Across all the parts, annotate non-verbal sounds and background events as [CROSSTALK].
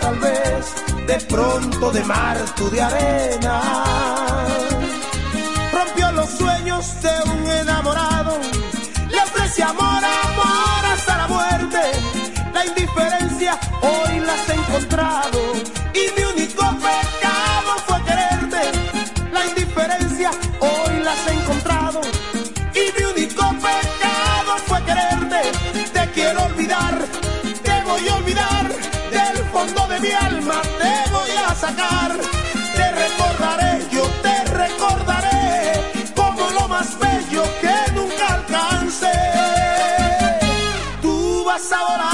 tal vez de pronto de mar tu de arena. Rompió los sueños de un enamorado, le ofrece amor, amor hasta la muerte. La indiferencia hoy la has encontrado y mi único pecado fue quererte. La indiferencia hoy la has encontrado Te recordaré, yo te recordaré como lo más bello que nunca alcance. Tú vas a volar,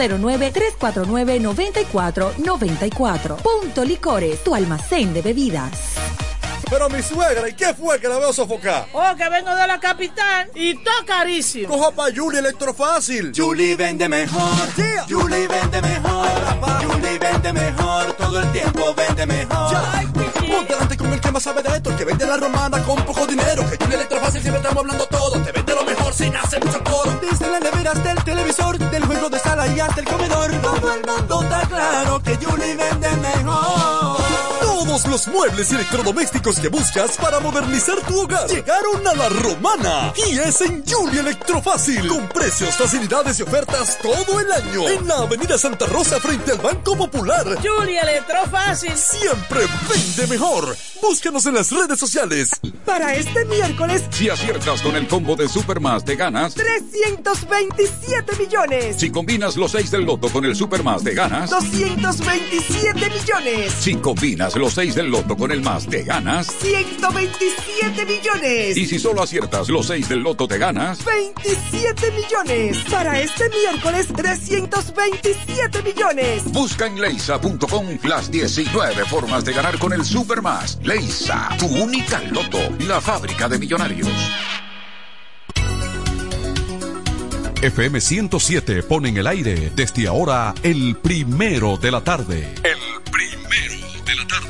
809-349-9494. Punto Licores, tu almacén de bebidas. Pero mi suegra, ¿y qué fue que la veo sofocar? Oh, que vengo de la capital y todo carísimo. Coja pa' Julie Electrofácil. Julie vende mejor. Yeah. Julie vende mejor. Julie vende mejor. Todo el tiempo vende mejor. Ponte delante con el que más sabe de esto, el que vende la romana con poco dinero. Que Julie Electrofácil siempre estamos hablando todo. Te vende mejor sin hacer mucho coro. Desde las neveras del televisor, del juego de sala y hasta el comedor. Todo el mundo está claro que Julie vende mejor todos los muebles y electrodomésticos que buscas para modernizar tu hogar llegaron a la romana y es en Julia Electrofácil con precios, facilidades y ofertas todo el año en la avenida Santa Rosa frente al Banco Popular. Julia Electrofácil siempre vende mejor. Búscanos en las redes sociales. Para este miércoles, si aciertas con el combo de Supermas, te ganas 327 millones. Si combinas los 6 del loto con el Supermas, te ganas 227 millones. Si combinas los 6 del loto con el más, te ganas 127 millones. Y si solo aciertas los 6 del loto, te ganas 27 millones. Para este miércoles, 327 millones. Busca en leisa.com las 19 formas de ganar con el Supermas. Leisa, tu única loto, la fábrica de millonarios. FM 107 pone en el aire desde ahora el primero de la tarde. El primero de la tarde.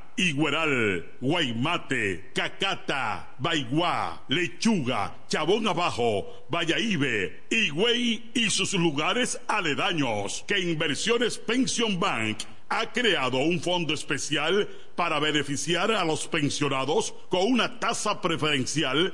Igueral, Guaymate, Cacata, Baigua, Lechuga, Chabón Abajo, Vallaibe, Higüey y sus lugares aledaños que Inversiones Pension Bank ha creado un fondo especial para beneficiar a los pensionados con una tasa preferencial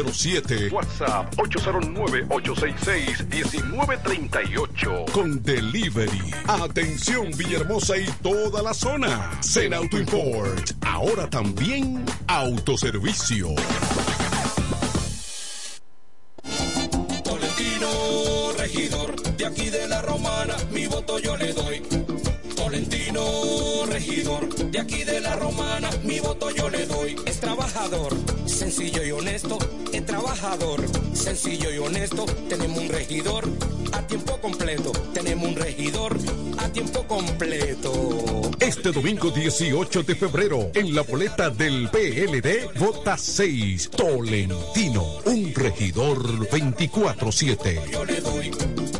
WhatsApp 809-866-1938. Con delivery. Atención Villahermosa y toda la zona. Zen Auto Import. Ahora también autoservicio. Tolentino, regidor, de aquí de la romana, mi voto yo le doy. Tolentino, regidor, de aquí de la romana, mi voto yo le doy. Es trabajador, sencillo y honesto, es trabajador, sencillo y honesto. Tenemos un regidor a tiempo completo, tenemos un regidor a tiempo completo. Este domingo 18 de febrero, en la boleta del PLD, vota 6, Tolentino, un regidor 24-7.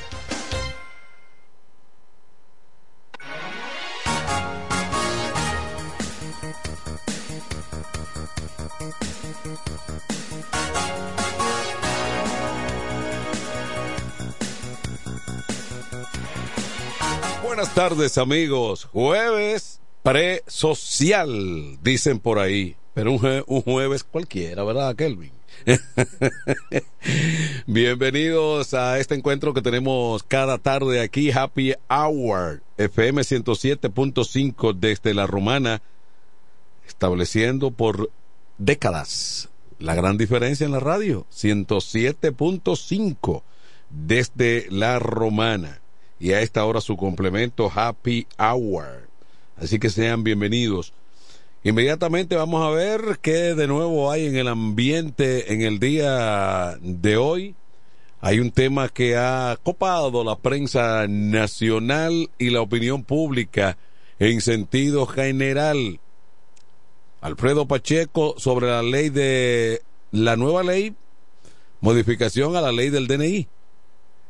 Tardes amigos. Jueves presocial, dicen por ahí. Pero un jueves cualquiera, ¿verdad, Kelvin? [LAUGHS] Bienvenidos a este encuentro que tenemos cada tarde aquí, Happy Hour, FM 107.5 desde la Romana, estableciendo por décadas la gran diferencia en la radio, 107.5 desde la Romana. Y a esta hora su complemento Happy Hour. Así que sean bienvenidos. Inmediatamente vamos a ver qué de nuevo hay en el ambiente en el día de hoy. Hay un tema que ha copado la prensa nacional y la opinión pública en sentido general. Alfredo Pacheco sobre la ley de la nueva ley, modificación a la ley del DNI.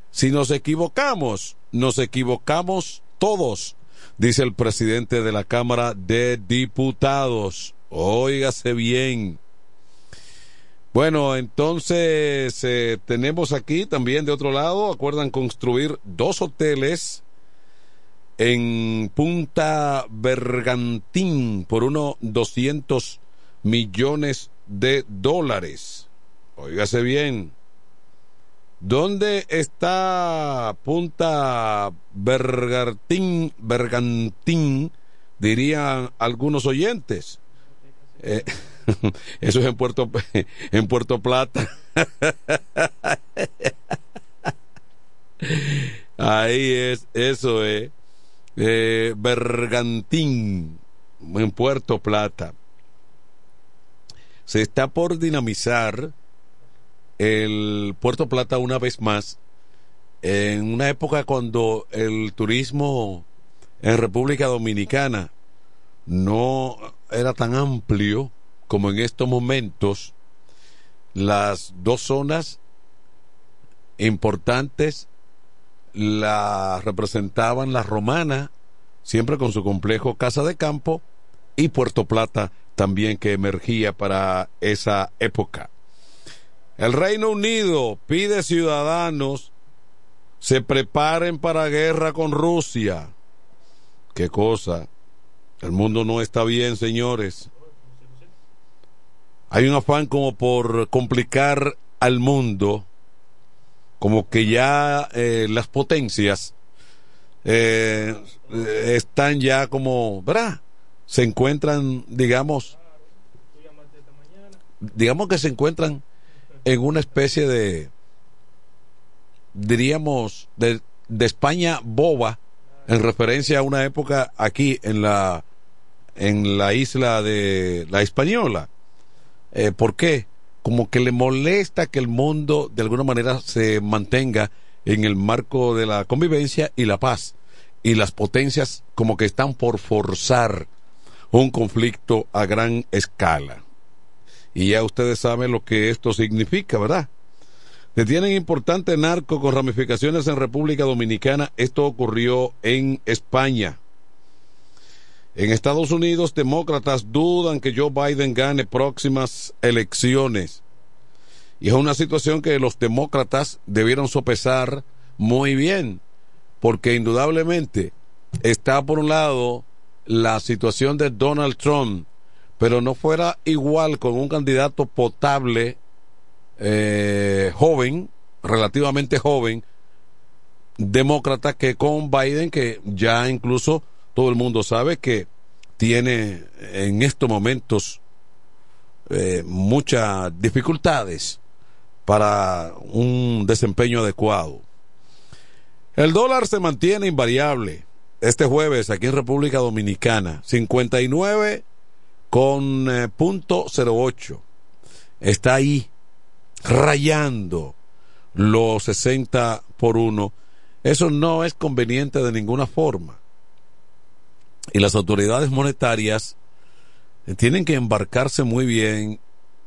Si nos equivocamos, nos equivocamos todos, dice el presidente de la Cámara de Diputados. Óigase bien. Bueno, entonces eh, tenemos aquí también de otro lado, acuerdan construir dos hoteles en Punta Bergantín por unos 200 millones de dólares. Óigase bien. ¿Dónde está Punta Bergantín, Bergantín? Dirían algunos oyentes. Eh, [LAUGHS] eso es en Puerto, [LAUGHS] en Puerto Plata. [LAUGHS] Ahí es, eso es. Eh, Bergantín, en Puerto Plata. Se está por dinamizar el Puerto Plata una vez más en una época cuando el turismo en República Dominicana no era tan amplio como en estos momentos las dos zonas importantes la representaban la romana siempre con su complejo casa de campo y Puerto Plata también que emergía para esa época el Reino Unido pide ciudadanos se preparen para guerra con Rusia. Qué cosa. El mundo no está bien, señores. Hay un afán como por complicar al mundo, como que ya eh, las potencias eh, están ya como, ¿verdad? Se encuentran, digamos, digamos que se encuentran en una especie de, diríamos, de, de España boba, en referencia a una época aquí en la, en la isla de la Española. Eh, ¿Por qué? Como que le molesta que el mundo de alguna manera se mantenga en el marco de la convivencia y la paz. Y las potencias como que están por forzar un conflicto a gran escala. Y ya ustedes saben lo que esto significa, ¿verdad? Detienen importante narco con ramificaciones en República Dominicana. Esto ocurrió en España. En Estados Unidos, demócratas dudan que Joe Biden gane próximas elecciones. Y es una situación que los demócratas debieron sopesar muy bien, porque indudablemente está por un lado la situación de Donald Trump, pero no fuera igual con un candidato potable, eh, joven, relativamente joven, demócrata, que con Biden, que ya incluso todo el mundo sabe que tiene en estos momentos eh, muchas dificultades para un desempeño adecuado. El dólar se mantiene invariable este jueves aquí en República Dominicana, 59 con eh, punto 08. Está ahí rayando los 60 por 1. Eso no es conveniente de ninguna forma. Y las autoridades monetarias tienen que embarcarse muy bien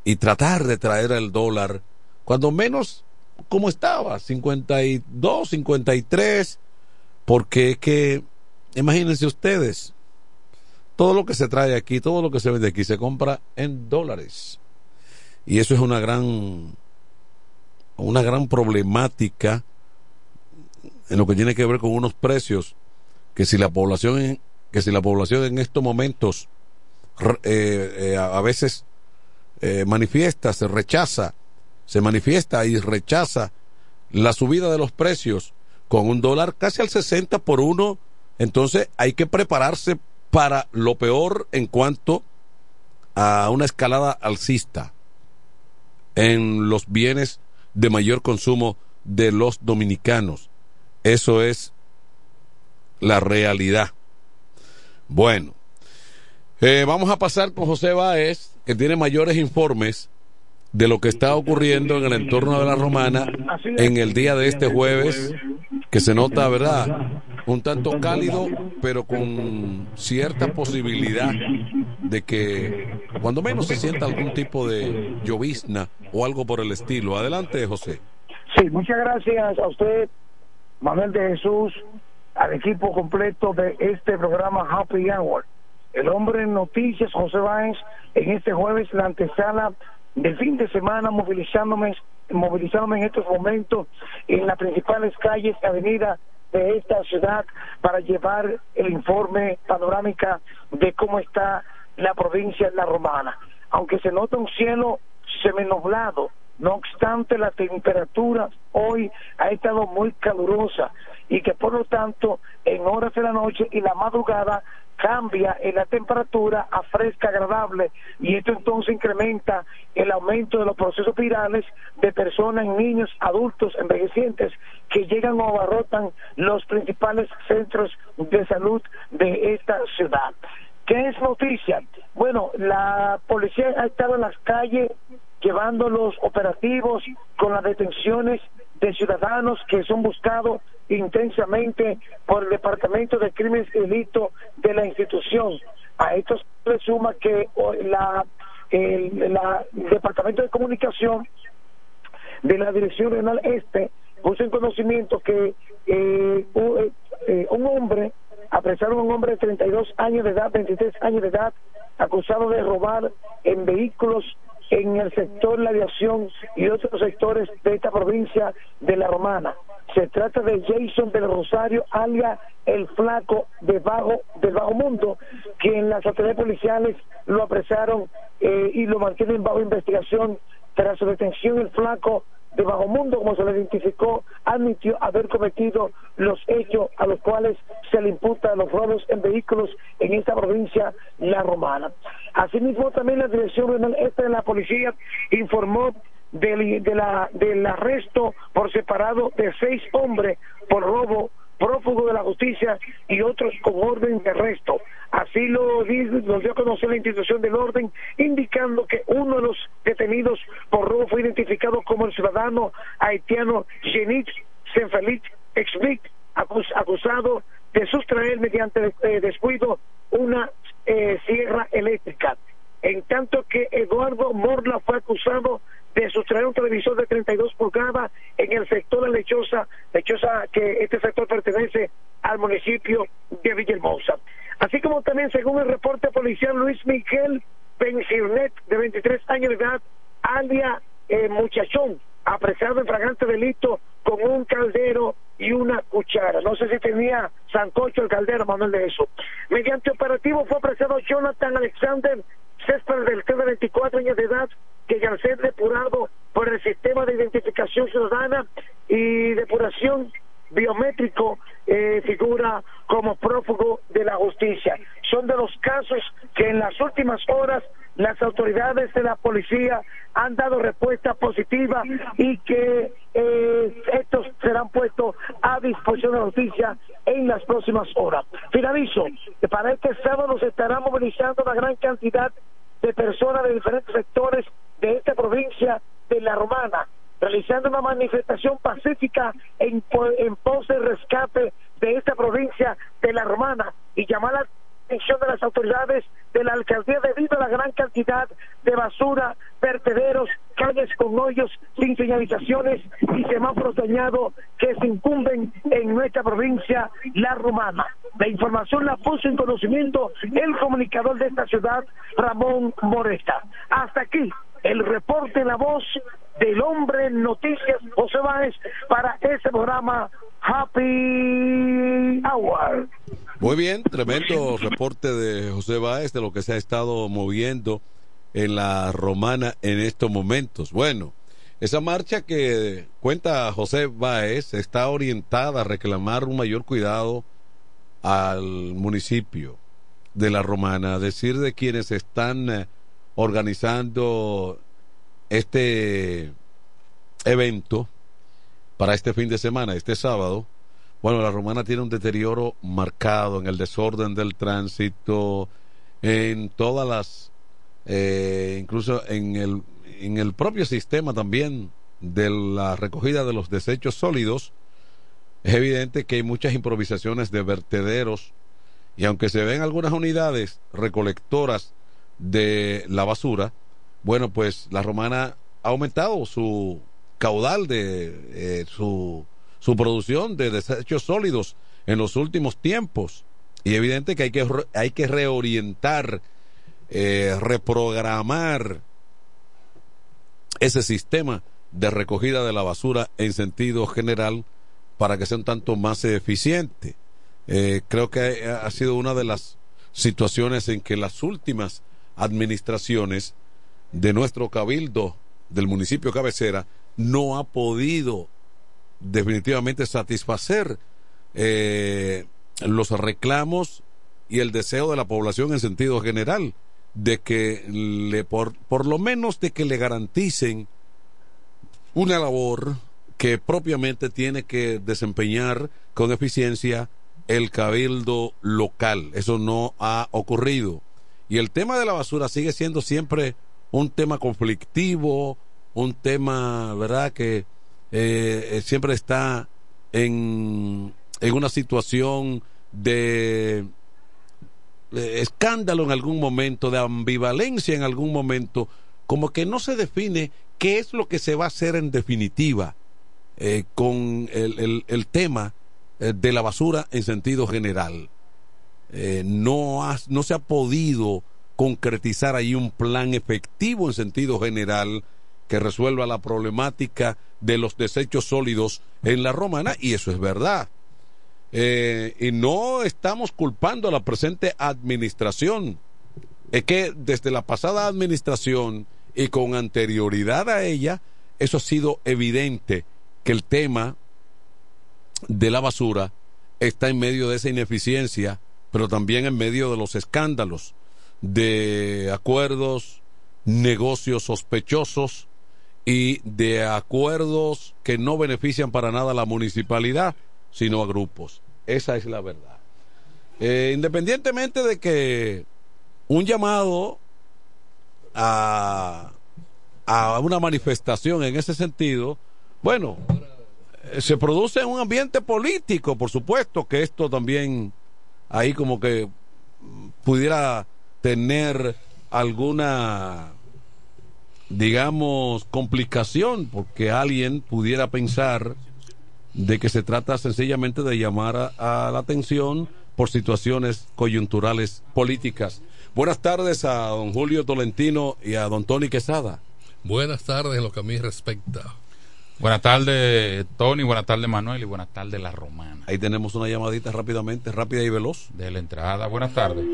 y tratar de traer el dólar, cuando menos como estaba, 52, 53, porque es que, imagínense ustedes, todo lo que se trae aquí, todo lo que se vende aquí, se compra en dólares. Y eso es una gran, una gran problemática en lo que tiene que ver con unos precios que si la población, que si la población en estos momentos eh, eh, a, veces eh, manifiesta, se rechaza se manifiesta y rechaza la subida de los precios con un dólar casi al 60 por uno, entonces hay que prepararse para lo peor en cuanto a una escalada alcista en los bienes de mayor consumo de los dominicanos. Eso es la realidad. Bueno, eh, vamos a pasar con José Báez, que tiene mayores informes de lo que está ocurriendo en el entorno de la romana en el día de este jueves, que se nota, ¿verdad? Un tanto cálido, pero con cierta posibilidad de que cuando menos se sienta algún tipo de llovizna o algo por el estilo. Adelante, José. Sí, muchas gracias a usted, Manuel de Jesús, al equipo completo de este programa Happy Hour. El hombre en noticias, José Báez, en este jueves la antesala de fin de semana movilizándome, movilizándome en estos momentos en las principales calles avenidas de esta ciudad para llevar el informe panorámica de cómo está la provincia de La Romana. Aunque se nota un cielo seminublado, no obstante la temperatura hoy ha estado muy calurosa y que por lo tanto en horas de la noche y la madrugada cambia en la temperatura a fresca agradable y esto entonces incrementa el aumento de los procesos virales de personas, niños, adultos, envejecientes que llegan o abarrotan los principales centros de salud de esta ciudad. ¿Qué es noticia? Bueno, la policía ha estado en las calles llevando los operativos con las detenciones de ciudadanos que son buscados intensamente por el Departamento de Crímenes y Delitos de la institución. A esto se suma que la, el Departamento de Comunicación de la Dirección Regional Este puso en conocimiento que eh, un, eh, un hombre, apresaron a un hombre de 32 años de edad, 23 años de edad, acusado de robar en vehículos en el sector de la aviación y otros sectores de esta provincia de La Romana. Se trata de Jason del Rosario, alias el flaco de bajo, del bajo mundo, que en las autoridades policiales lo apresaron eh, y lo mantienen bajo investigación. Tras su detención, el flaco de Bajo Mundo, como se le identificó, admitió haber cometido los hechos a los cuales se le imputa los robos en vehículos en esta provincia, La Romana. Asimismo, también la Dirección Regional Este de la Policía informó del, de la, del arresto por separado de seis hombres por robo prófugo de la justicia y otros con orden de arresto. Así lo, nos dio a conocer la institución del orden, indicando que uno de los detenidos por robo fue identificado como el ciudadano haitiano Genit Senfelit Explic, acusado de sustraer mediante eh, descuido una eh, sierra eléctrica. En tanto que Eduardo Morla fue acusado de sustraer un televisor de 32 pulgadas en el sector de Lechosa, Lechosa que este sector pertenece al municipio de Villahermosa. Así como también, según el reporte policial, Luis Miguel Bencirnet, de 23 años de edad, alia eh, muchachón, apresado en fragante delito con un caldero y una cuchara. No sé si tenía sancocho el caldero, Manuel de eso. Mediante operativo fue apresado Jonathan Alexander Céspedes del de 24 años de edad, que al ser depurado por el sistema de identificación ciudadana y depuración biométrico eh, figura como prófugo de la justicia. Son de los casos que en las últimas horas las autoridades de la policía han dado respuesta positiva y que eh, estos serán puestos a disposición de la justicia en las próximas horas. Finalizo, para este sábado se estará movilizando una gran cantidad de personas de diferentes sectores de esta provincia de La Romana, realizando una manifestación pacífica en, en pos de rescate de esta provincia de La Romana y llamar la atención de las autoridades de la alcaldía debido a la gran cantidad de basura, vertederos, calles con hoyos sin señalizaciones y semáforos dañados que se incumben en nuestra provincia, La Romana. La información la puso en conocimiento el comunicador de esta ciudad, Ramón Moresta. Hasta aquí el reporte la voz del hombre Noticias José Báez para ese programa Happy Hour. Muy bien, tremendo reporte de José Báez de lo que se ha estado moviendo en la romana en estos momentos. Bueno, esa marcha que cuenta José Báez está orientada a reclamar un mayor cuidado al municipio de la romana, a decir de quienes están eh, organizando este evento para este fin de semana, este sábado, bueno, la romana tiene un deterioro marcado en el desorden del tránsito, en todas las, eh, incluso en el, en el propio sistema también de la recogida de los desechos sólidos. Es evidente que hay muchas improvisaciones de vertederos y aunque se ven algunas unidades recolectoras de la basura, bueno, pues la romana ha aumentado su caudal de eh, su, su producción de desechos sólidos en los últimos tiempos. Y evidente que hay que, hay que reorientar, eh, reprogramar ese sistema de recogida de la basura en sentido general para que sea un tanto más eficiente. Eh, creo que ha sido una de las situaciones en que las últimas administraciones de nuestro cabildo del municipio cabecera no ha podido definitivamente satisfacer eh, los reclamos y el deseo de la población en sentido general de que le por, por lo menos de que le garanticen una labor que propiamente tiene que desempeñar con eficiencia el cabildo local. Eso no ha ocurrido. Y el tema de la basura sigue siendo siempre un tema conflictivo, un tema, ¿verdad?, que eh, siempre está en, en una situación de, escándalo en algún momento, de ambivalencia en algún momento, como que no se define qué es lo que se va a hacer en definitiva eh, con el, el, tema eh, de la basura en sentido general. Eh, no, no se ha podido concretizar ahí un plan efectivo en sentido general que resuelva la problemática de los desechos sólidos en la romana y eso es verdad. Eh, y no estamos culpando a la presente administración. Es que desde la pasada administración y con anterioridad a ella, eso ha sido evidente que el tema de la basura está en medio de esa ineficiencia, pero también en medio de los escándalos de acuerdos, negocios sospechosos y de acuerdos que no benefician para nada a la municipalidad, sino a grupos. Esa es la verdad. Eh, independientemente de que un llamado a, a una manifestación en ese sentido, bueno, eh, se produce en un ambiente político, por supuesto que esto también ahí como que pudiera tener alguna digamos complicación porque alguien pudiera pensar de que se trata sencillamente de llamar a, a la atención por situaciones coyunturales políticas. Buenas tardes a don Julio Tolentino y a don Tony Quesada. Buenas tardes en lo que a mí respecta. Buenas tardes, Tony. Buenas tardes, Manuel. Y buenas tardes, La Romana. Ahí tenemos una llamadita rápidamente, rápida y veloz. De la entrada. Buenas tardes.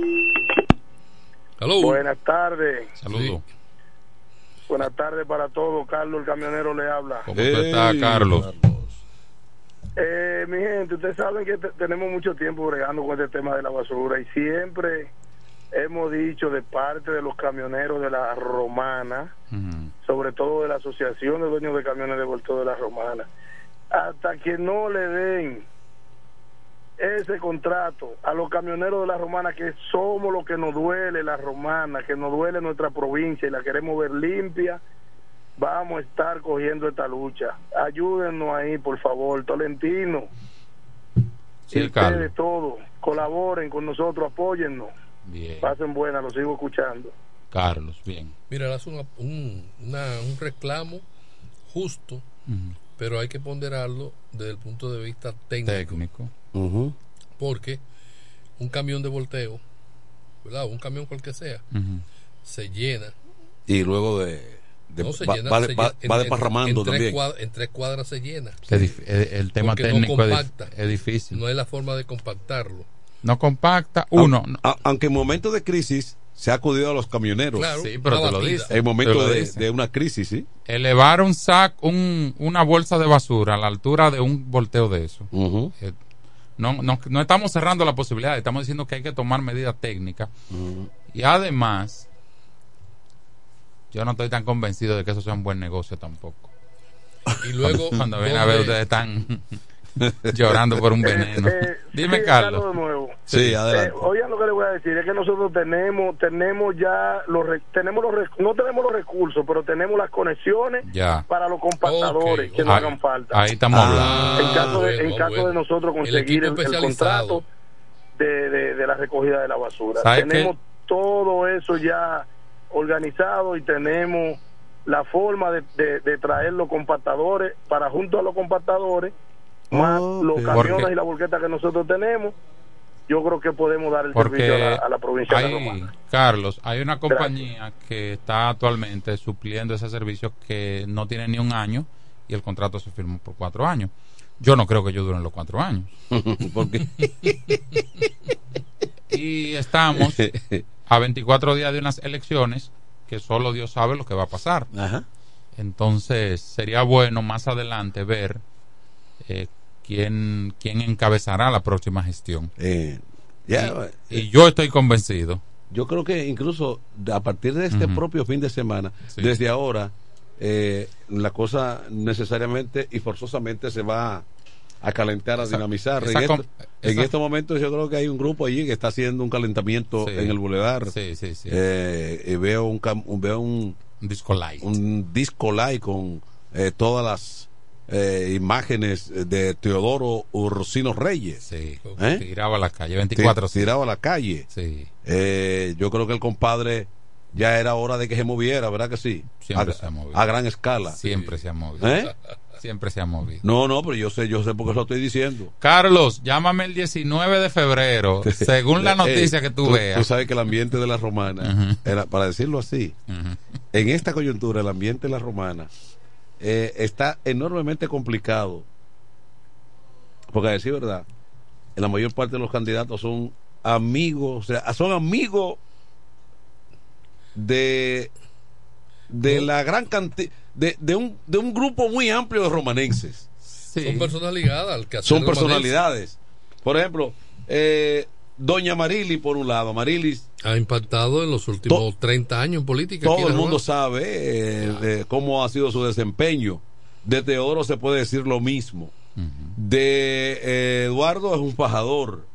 Buenas tardes. Saludos. Buenas tardes para todos. Carlos, el camionero, le habla. ¿Cómo está, Carlos? Eh, mi gente, ustedes saben que tenemos mucho tiempo bregando con este tema de la basura y siempre hemos dicho de parte de los camioneros de la Romana, sobre todo de la Asociación de Dueños de Camiones de Volteo de la Romana, hasta que no le den ese contrato a los camioneros de la Romana, que somos lo que nos duele la Romana, que nos duele nuestra provincia y la queremos ver limpia, vamos a estar cogiendo esta lucha. Ayúdennos ahí, por favor, Tolentino. Sí, y ustedes todos, colaboren con nosotros, apóyennos. Bien. Pasen buenas, los sigo escuchando. Carlos, bien. Mira, hace una- un, una- un reclamo justo, pero hay que ponderarlo desde el punto de vista técnico. Técnico. Porque un camión de volteo, ¿verdad? Un camión cualquier sea, se llena. Y luego de. de- no se va, llena, va, se va- llena- va en- en- desparramando en tres también. cuad- en tres cuadras se llena. Es es- el tema Porque técnico no es compacta. es difícil. No hay la forma de compactarlo. No compacta. Uno. A- aunque en momentos de crisis se ha acudido a los camioneros. Claro, Sí, pero te lo dice. En momentos de, una crisis, sí. Elevar un sac, un, una bolsa de basura a la altura de un volteo de eso. Eh, no, no, no estamos cerrando la posibilidad, estamos diciendo que hay que tomar medidas técnicas. Y además, yo no estoy tan convencido de que eso sea un buen negocio tampoco. Y luego, [LAUGHS] Cuando viene a ver, ¿dónde- ustedes están [LAUGHS] llorando por un veneno. Eh, Dime, sí, Carlos. de nuevo. Sí, adelante. Eh, oigan lo que les voy a decir, es que nosotros tenemos tenemos ya los tenemos los no tenemos los recursos, pero tenemos las conexiones Ya. para los compactadores que nos hagan falta. Ahí estamos hablando. en caso de, bueno, en caso bueno. de nosotros conseguir el, contrato de, de, de la recogida de la basura. ¿Sabe Tenemos todo eso ya organizado y tenemos la forma de, de- de traer los compactadores para junto a los compactadores más los camiones Porque- y la volqueta que nosotros tenemos yo creo que podemos dar el servicio a la, a la provincia de la hay, Romana. Carlos, hay una compañía que está actualmente supliendo ese servicio que no tiene ni un año y el contrato se firmó por cuatro años. Yo no creo que ellos duren los cuatro años. [LAUGHS] Porque [LAUGHS] Y estamos a 24 días de unas elecciones que solo Dios sabe lo que va a pasar. Ajá. Entonces sería bueno más adelante ver eh, quién, quién encabezará la próxima gestión. Eh, ya, y, y yo estoy convencido. yo creo que incluso a partir de este Ujú. propio fin de semana, Sí. desde ahora, eh, la cosa necesariamente y forzosamente se va a calentar, a Esa- dinamizar. esa en, esto- en estos momentos yo creo que hay un grupo allí que está haciendo un calentamiento Sí. en el bulevar. Sí, sí, sí. Eh, y veo un, un- veo un, disco light. un disco live con eh, todas las eh, imágenes de Teodoro Ursino Reyes. Sí. ¿Eh? Tiraba a la calle 24 Ti- tirado a la calle. Sí. Eh, yo creo que el compadre ya era hora de que se moviera, ¿verdad que sí? Siempre a, se ha movido. a gran escala. Siempre se ha movido. ¿Eh? [LAUGHS] Siempre se ha movido. No, no, pero yo sé, yo sé porque lo estoy diciendo. Carlos, llámame el 19 de febrero, [LAUGHS] según la Eh, noticia que tú, Tú veas. sabes que el ambiente de la romana, era, para decirlo así, en esta coyuntura, el ambiente de la romana eh, está enormemente complicado. Porque a decir verdad, la mayor parte de los candidatos son amigos, o sea, son amigos de de la gran cantidad de, de un de un grupo muy amplio de romanenses. Son personas ligadas al que Son romanense. personalidades. Por ejemplo, eh, Doña Marili, por un lado, Marilis Ha impactado en los últimos 30 años en política. todo el mundo sabe eh, de cómo ha sido su desempeño. De Teodoro se puede decir lo mismo. De eh, Eduardo es un fajador.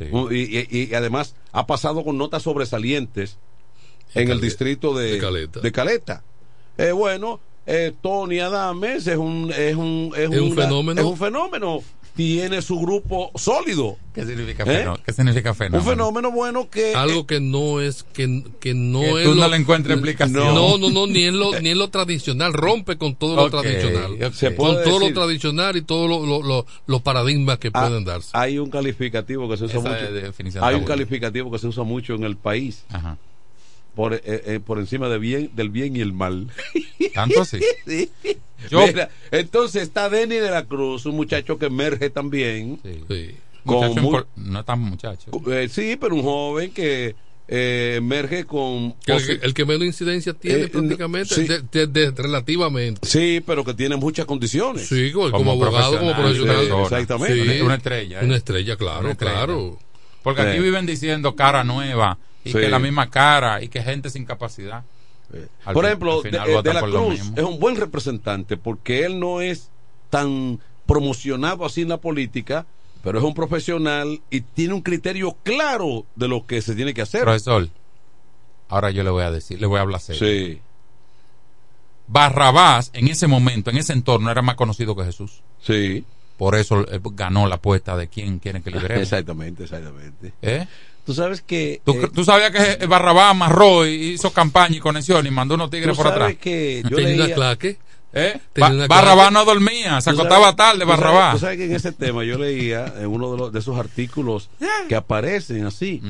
Y, y- y además ha pasado con notas sobresalientes en el distrito de, de Caleta. Eh, bueno, eh, Tony Adames es un, es un, es Es un un- fenómeno. Es un fenómeno. Tiene su grupo sólido. ¿Qué significa, ¿Eh? fenómeno? ¿Qué significa fenómeno? Un fenómeno bueno que... algo que no es que, que no Que es tú no le encuentras explicación. no no no ni en lo ni en lo tradicional rompe con todo lo tradicional. Se con todo lo tradicional y todos lo- lo- lo- los paradigmas que Ah, pueden darse Hay un calificativo que se usa Esa mucho. Hay un calificativo que se usa mucho en el país. Ajá. Por, eh, eh, por encima de bien, del bien y el mal. [LAUGHS] ¿Tanto así? Sí. Yo- Mira, entonces está Denny de la Cruz, un muchacho que emerge también. Sí. Con no es tan muchacho. eh, sí, pero un joven que eh, emerge con... El, que- el que menos incidencia tiene Eh, prácticamente sí. de- de- de- relativamente Sí, pero que tiene muchas condiciones. sí como, como Como abogado como profesional, sí, exactamente. Sí. Una estrella, ¿eh? una estrella claro Una estrella. claro Porque aquí viven diciendo cara nueva y Sí. que la misma cara y que gente sin capacidad. Al Por ejemplo, de, eh, de la Cruz es un buen representante porque él no es tan promocionado así en la política, pero es un profesional y tiene un criterio claro de lo que se tiene que hacer. Profesor, ahora yo le voy a decir, le voy a hablar serio. Sí, Barrabás en ese momento, en ese entorno, era más conocido que Jesús. sí. Por eso él ganó la apuesta de quién quiere que liberemos. [LAUGHS] Exactamente, exactamente. ¿Eh? Tú sabes que... ¿Tú, eh, tú sabías que Barrabás amarró y hizo campaña y conexión y mandó unos tigres tú por sabes atrás? que yo leía- claque ¿Eh? Ba- Barrabás no dormía, se acostaba sabes- tarde, Barrabás. Tú sabes que en ese tema yo leía en uno de, los, de esos artículos [LAUGHS] que aparecen así,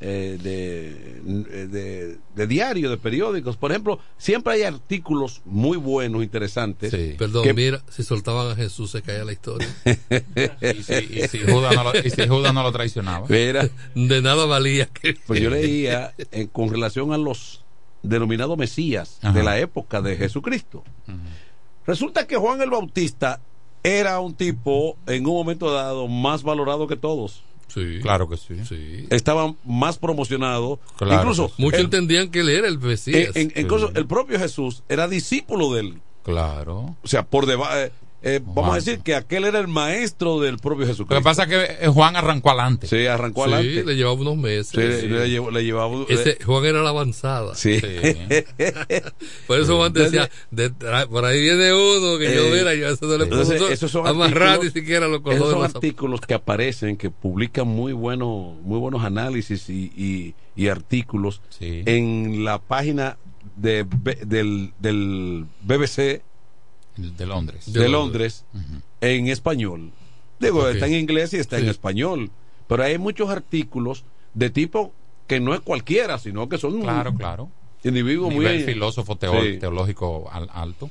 eh, de, de, de diario, de periódicos. Por ejemplo, siempre hay artículos muy buenos, interesantes. Sí. perdón que- mira si soltaban a Jesús se caía la historia [LAUGHS] Y si, y si Judas no lo, y si Judas no lo traicionaba. Mira, de nada valía que pues yo leía eh, con relación a los denominados mesías Ajá. de la época de Jesucristo. Resulta que Juan el Bautista era un tipo en un momento dado más valorado que todos. sí Claro que sí. sí Estaba más promocionado. Claro Incluso sí. muchos entendían que él era el en- Mesías en- incluso el propio Jesús era discípulo de él. Claro. O sea, por debajo. vamos a decir que aquel era el maestro del propio Jesucristo. Lo que pasa es que eh, Juan arrancó adelante. Sí, arrancó sí, adelante. le llevaba unos meses Sí, le, le llevó- le llevaba. ese Juan era la avanzada sí. [LAUGHS] por eso Juan decía de- por ahí viene uno que yo Eh, mira yo eso no le puedo esos son amarrar ni siquiera los Esos cordones son artículos que aparecen, que publican muy buenos, muy buenos análisis y, y- y artículos Sí. en la página de, del, del BBC De Londres. de Londres en español. Digo, está en inglés y está en español. Pero hay muchos artículos de tipo que no es cualquiera, sino que son Claro, claro. individuos muy... Filósofo Sí. teológico al- alto.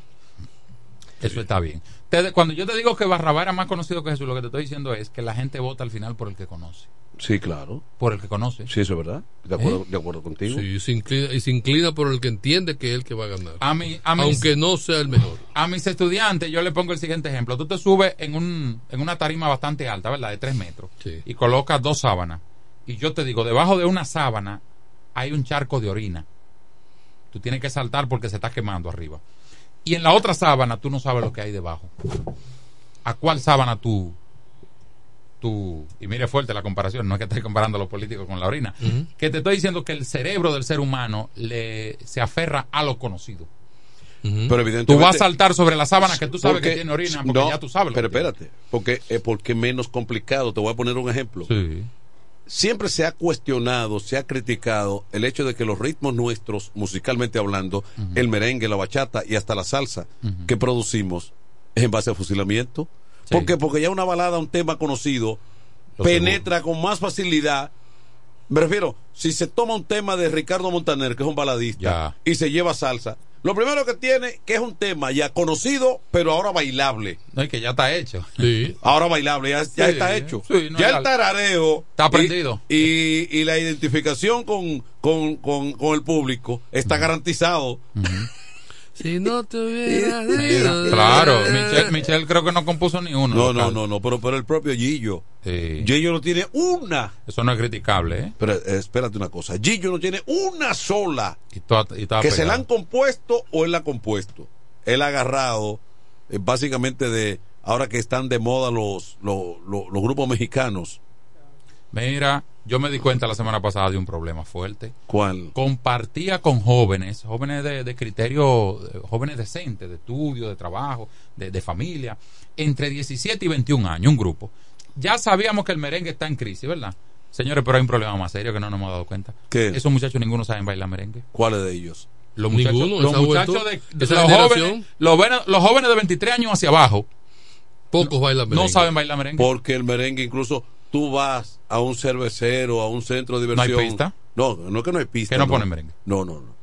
Eso está bien. Te- cuando yo te digo que Barrabás era más conocido que Jesús, lo que te estoy diciendo es que la gente vota al final por el que conoce. Sí, claro. Por el que conoce. Sí, eso es verdad. De acuerdo, ¿Eh? de acuerdo contigo. Sí, y se inclina, y se inclina por el que entiende que es el que va a ganar. A, mí, a, mis, aunque no sea el mejor. a mis estudiantes yo le pongo el siguiente ejemplo. Tú te subes en, un, en una tarima bastante alta, ¿verdad? De tres metros. Sí. Y colocas dos sábanas. Y yo te digo, debajo de una sábana hay un charco de orina. Tú tienes que saltar porque se está quemando arriba. Y en la otra sábana tú no sabes lo que hay debajo. ¿A cuál sábana tú, tú, y mire fuerte la comparación, no es que estoy comparando a los políticos con la orina, que te estoy diciendo que el cerebro del ser humano le, se aferra a lo conocido. Pero evidentemente... Tú vas a saltar sobre la sábana que tú sabes Porque- que tiene orina porque no, ya tú sabes. lo Pero espérate, porque es porque menos complicado. Te voy a poner un ejemplo. Sí. Siempre se ha cuestionado, se ha criticado el hecho de que los ritmos nuestros, musicalmente hablando, el merengue, la bachata y hasta la salsa que producimos es en base a fusilamiento. Sí. ¿Por qué? Porque ya una balada, un tema conocido, Lo penetra con más facilidad. Me refiero, si se toma un tema de Ricardo Montaner, que es un baladista, Ya. y se lleva salsa, lo primero que tiene que es un tema ya conocido, pero ahora bailable. No, y que ya está hecho. Sí. Ahora bailable, ya, ya Sí, está hecho. sí, no, ya ya- el tarareo Está aprendido. Y, y, y la identificación con, con, con, con el público está garantizado. Si no te hubiera Mira, claro, Michelle, Michelle creo que no compuso ni uno. No, no, local. no, no, pero, pero el propio Gillo. Sí. Gillo no tiene una. Eso no es criticable, ¿eh? Pero eh, espérate una cosa. Gillo no tiene una sola Y toda- y toda que se la han compuesto o él la ha compuesto. Él ha agarrado, eh, básicamente de, ahora que están de moda los, los, los, los grupos mexicanos. Mira, Yo me di cuenta la semana pasada de un problema fuerte. ¿Cuál? Compartía con jóvenes, jóvenes de, de criterio, eh, jóvenes decentes, de estudio, de trabajo, de, de familia, entre 17 y 21 años, un grupo. Ya sabíamos que el merengue está en crisis, ¿verdad? Señores, pero hay un problema más serio que no nos hemos dado cuenta. ¿Qué? Esos muchachos ninguno saben bailar merengue. ¿Cuáles de ellos? Los muchachos, Ninguno, los muchachos de, los, jóvenes, los, ven- los jóvenes de 23 años hacia abajo Pocos bailan no merengue. saben bailar merengue. Porque el merengue, incluso tú vas a un cervecero, a un centro de ¿No hay diversión. pista? No, no es que no hay pista. Que no ponen merengue. No, no, no.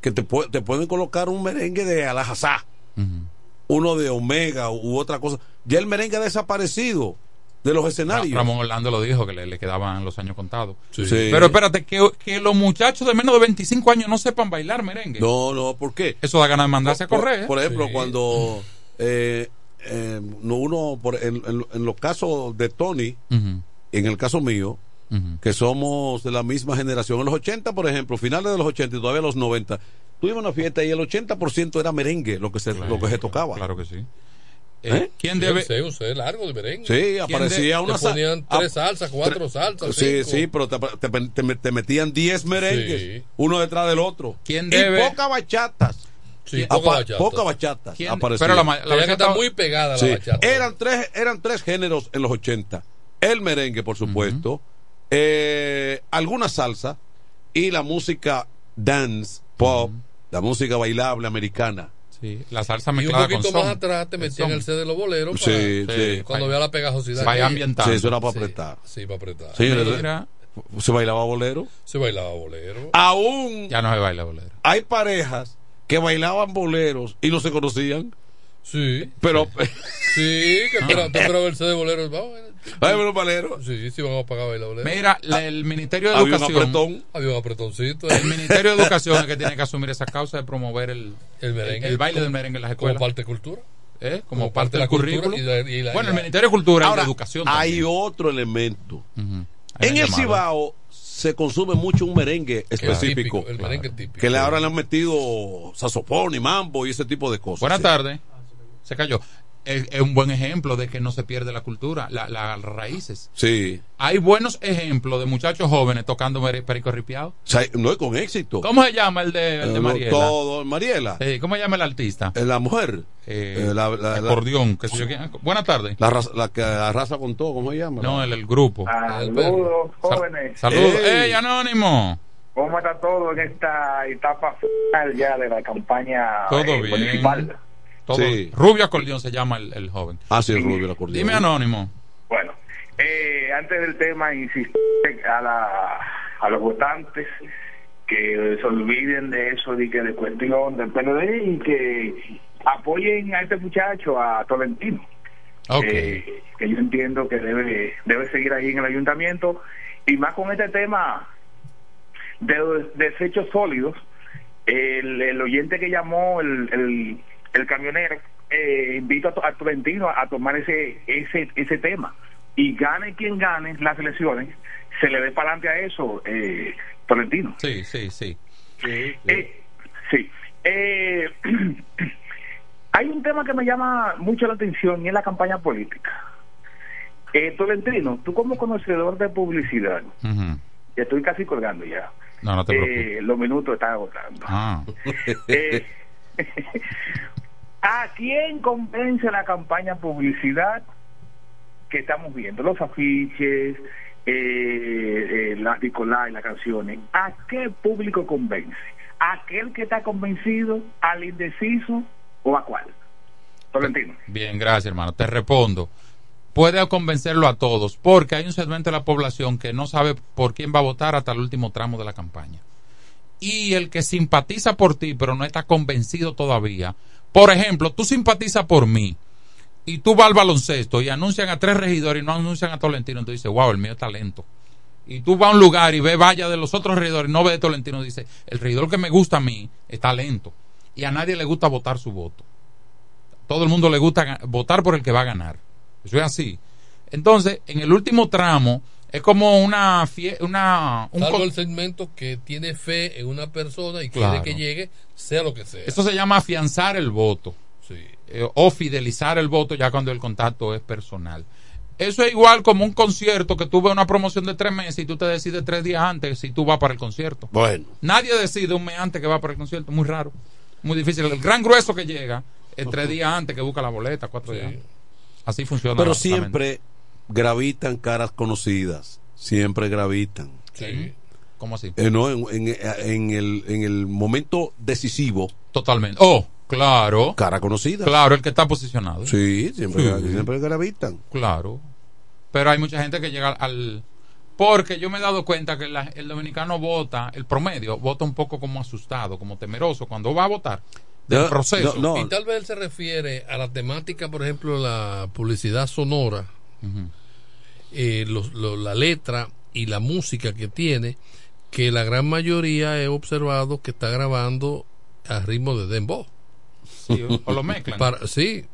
Que te, te pueden colocar un merengue de Alajazá, uno de Omega u otra cosa. Ya el merengue ha desaparecido de los escenarios. Ra- Ramón Orlando lo dijo, que le, le quedaban los años contados. Sí. Pero espérate, que, que los muchachos de menos de 25 años no sepan bailar merengue. No, no, ¿por qué? Eso da ganas de mandarse a correr. ¿eh? Por, ejemplo, Sí. cuando eh, eh, no, uno, por, en, en- en los casos de Tony, Ujú, en el caso mío, que somos de la misma generación, en los 80, por ejemplo, finales de los 80 y todavía los 90, tuvimos una fiesta y el 80% era merengue lo que se, lo que se tocaba. Claro que sí. ¿Eh? ¿Quién Sí, debe? un sé largo de merengue. Sí, ¿Quién aparecía de- una Te sa- ponían ah, tres salsas, cuatro tre- salsas, Sí, cinco. sí, pero te, te- te- metían 10 merengues, Sí. uno detrás del otro. ¿Quién y debe- pocas bachatas. Sí, poca bachata. Poca bachatas ¿Quién- aparecían. pero la la Tenía que bachata- estar muy pegada Sí, la bachata. Eran tres, eran tres géneros en los 80. El merengue, por supuesto, eh, alguna salsa y la música dance, pop, la música bailable americana. Sí, la salsa Y un mezclada con poquito son. más atrás te metían el C de los boleros Sí, para- sí. cuando vea la pegajosidad. Vaya ambientando. Sí, eso era para Sí, apretar. Sí, para apretar. Señores, Mira, se bailaba bolero. Se bailaba bolero. Aún ya no se baila bolero. hay parejas que bailaban boleros y no se conocían. Sí. Pero, Sí, que espera, esperabas el C de bolero. Vamos, eh, ay, pero bolero. Sí, sí, vamos a pagar bailar bolero. Mira, la- el Ministerio de Había un Educación. apretón. Había un apretoncito. El Ministerio de Educación es que tiene que asumir esa causa de promover el, El merengue. el baile del merengue en las Como escuelas. parte de cultura. ¿eh? Como, como parte parte de del la cultura currículo. y la- y la- bueno, y el la- Ministerio de Cultura y Ahora, de Educación. hay también. otro elemento. Ujú. Hay En el llamada. Cibao se consume mucho un merengue específico. típico, el merengue típico. Que le ahora le han metido saxofón y mambo y ese tipo de cosas. Buenas Sí. tardes. Se cayó. Es, es un buen ejemplo de que no se pierde la cultura, la- las raíces. Sí. Hay buenos ejemplos de muchachos jóvenes tocando perico ripiado. O sea, no es con éxito. ¿Cómo se llama el de, el de Eh, no, Mariela? Todo, Mariela. Sí, ¿Cómo se llama el artista? Eh, la mujer. Eh, Eh, la, la- la- acordeón, sé yo quién. Buenas tardes. la raza- la que arrasa con todo, ¿cómo se llama? No, el, el grupo. Saludos, jóvenes. Saludos. Ey. ¡Ey, Anónimo! ¿Cómo está todo en esta etapa final ya de la campaña Todo eh, bien. municipal? Todo. Sí. Rubio Acordeón se llama el, el joven. Ah, sí, Rubio, acordeón. Dime Anónimo. Bueno, eh, antes del tema, insistir a, la, a los votantes que se olviden de eso, de que de cuestión del PLD y que apoyen a este muchacho, a Tolentino. Ok. eh, que yo entiendo que debe debe seguir ahí en el ayuntamiento y más con este tema de los desechos sólidos el, el oyente que llamó el, el, el camionero eh, invito a, a Tolentino a, tomar ese ese ese tema y gane quien gane las elecciones se le dé para adelante a eso eh, Tolentino Sí, sí, sí. eh, sí. Eh, [CLEARS THROAT] hay un tema que me llama mucho la atención y es la campaña política. Eh, Tolentino, tú como conocedor de publicidad, ya estoy casi colgando ya. No, no te Eh, preocupes. los minutos están agotando. Ah. [LAUGHS] [LAUGHS] ¿A quién convence la campaña publicidad que estamos viendo? Los afiches, eh, eh, las Nicolás y las canciones. ¿A qué público convence? ¿A aquel que está convencido? ¿Al indeciso? ¿O a cuál? Tolentino. Bien, gracias, hermano. Te respondo. Puede convencerlo a todos, porque hay un segmento de la población que no sabe por quién va a votar hasta el último tramo de la campaña. Y el que simpatiza por ti, pero no está convencido todavía. Por ejemplo, tú simpatizas por mí y tú vas al baloncesto y anuncian a tres regidores y no anuncian a Tolentino, entonces dices, wow, el mío es talento. Y tú vas a un lugar y ves vaya de los otros regidores y no ves de Tolentino, dice, el regidor que me gusta a mí es talento. Y a nadie le gusta votar su voto todo el mundo le gusta votar por el que va a ganar. Eso es así. Entonces, en el último tramo, es como una. fie- una un Salvo el segmento que tiene fe en una persona y Claro. quiere que llegue, sea lo que sea. Eso se llama afianzar el voto. Sí. eh, o fidelizar el voto ya cuando el contacto es personal. Eso es igual como un concierto que tú ves una promoción de tres meses y tú te decides tres días antes si tú vas para el concierto. Bueno. Nadie decide un mes antes que va para el concierto, muy raro, muy difícil. El gran grueso que llega es tres días antes que busca la boleta, cuatro días. antes. Así funciona. Pero siempre gravitan caras conocidas. Siempre gravitan. Sí. ¿Cómo así? Eh, no, en, en- en el, en el momento decisivo. Totalmente. Oh, claro. Cara conocida. Claro, el que está posicionado. Sí, siempre, Sí. siempre gravitan. Claro. Pero hay mucha gente que llega al... Porque yo me he dado cuenta que la- el dominicano vota, el promedio, vota un poco como asustado, como temeroso cuando va a votar del No, proceso. no, Y tal vez él se refiere a la temática, por ejemplo, la publicidad sonora, eh, los- lo- la letra y la música que tiene, que la gran mayoría he observado que está grabando a ritmo de dembow. Sí, o- lo mezclan. Para, sí,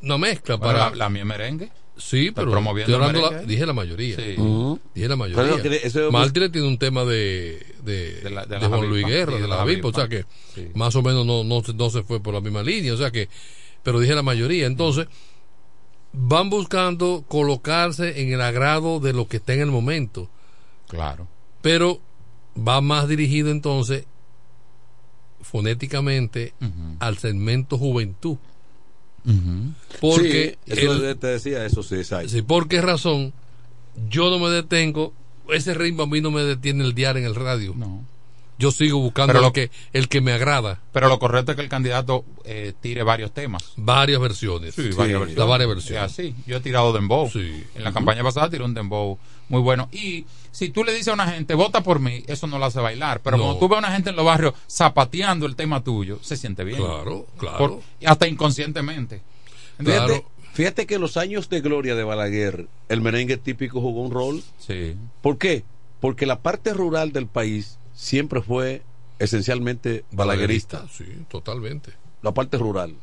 no mezcla Bueno, para... la, la mía merengue. Sí, Está pero promoviendo hablando la- dije la mayoría. Sí. Dije la Pero mayoría. que eso es- Martínez tiene un tema de, de, De la- de Juan. Luis Guerra, Sí, de de la la Javipa, o sea que Sí. más o menos no, no, se- no se fue por la misma línea, o sea que, pero dije la mayoría. Entonces, van buscando colocarse en el agrado de lo que está en el momento, Claro. pero va más dirigido entonces fonéticamente al segmento juventud. Porque Sí, eso el- te decía, eso sí, exacto. Sí, ¿por qué razón? Yo no me detengo, ese ritmo a mí no me detiene el diario en el radio. No. Yo sigo buscando Pero el, lo- que, el que me agrada. Pero lo correcto es que el candidato eh, tire varios temas. Varias versiones. Sí, Sí, varias las versiones. varias Es versiones. así. Yo he tirado dembow. Sí. En la campaña pasada tiré un dembow muy bueno. Y si tú le dices a una gente, vota por mí, eso no lo hace bailar. Pero No. cuando tú ves a una gente en los barrios zapateando el tema tuyo, se siente bien. Claro, claro. Por- hasta inconscientemente. Claro. Fíjate, fíjate que en los años de gloria de Balaguer, el merengue típico jugó un rol. Sí. ¿Por qué? Porque la parte rural del país siempre fue esencialmente balaguerista. Sí, totalmente. La parte rural.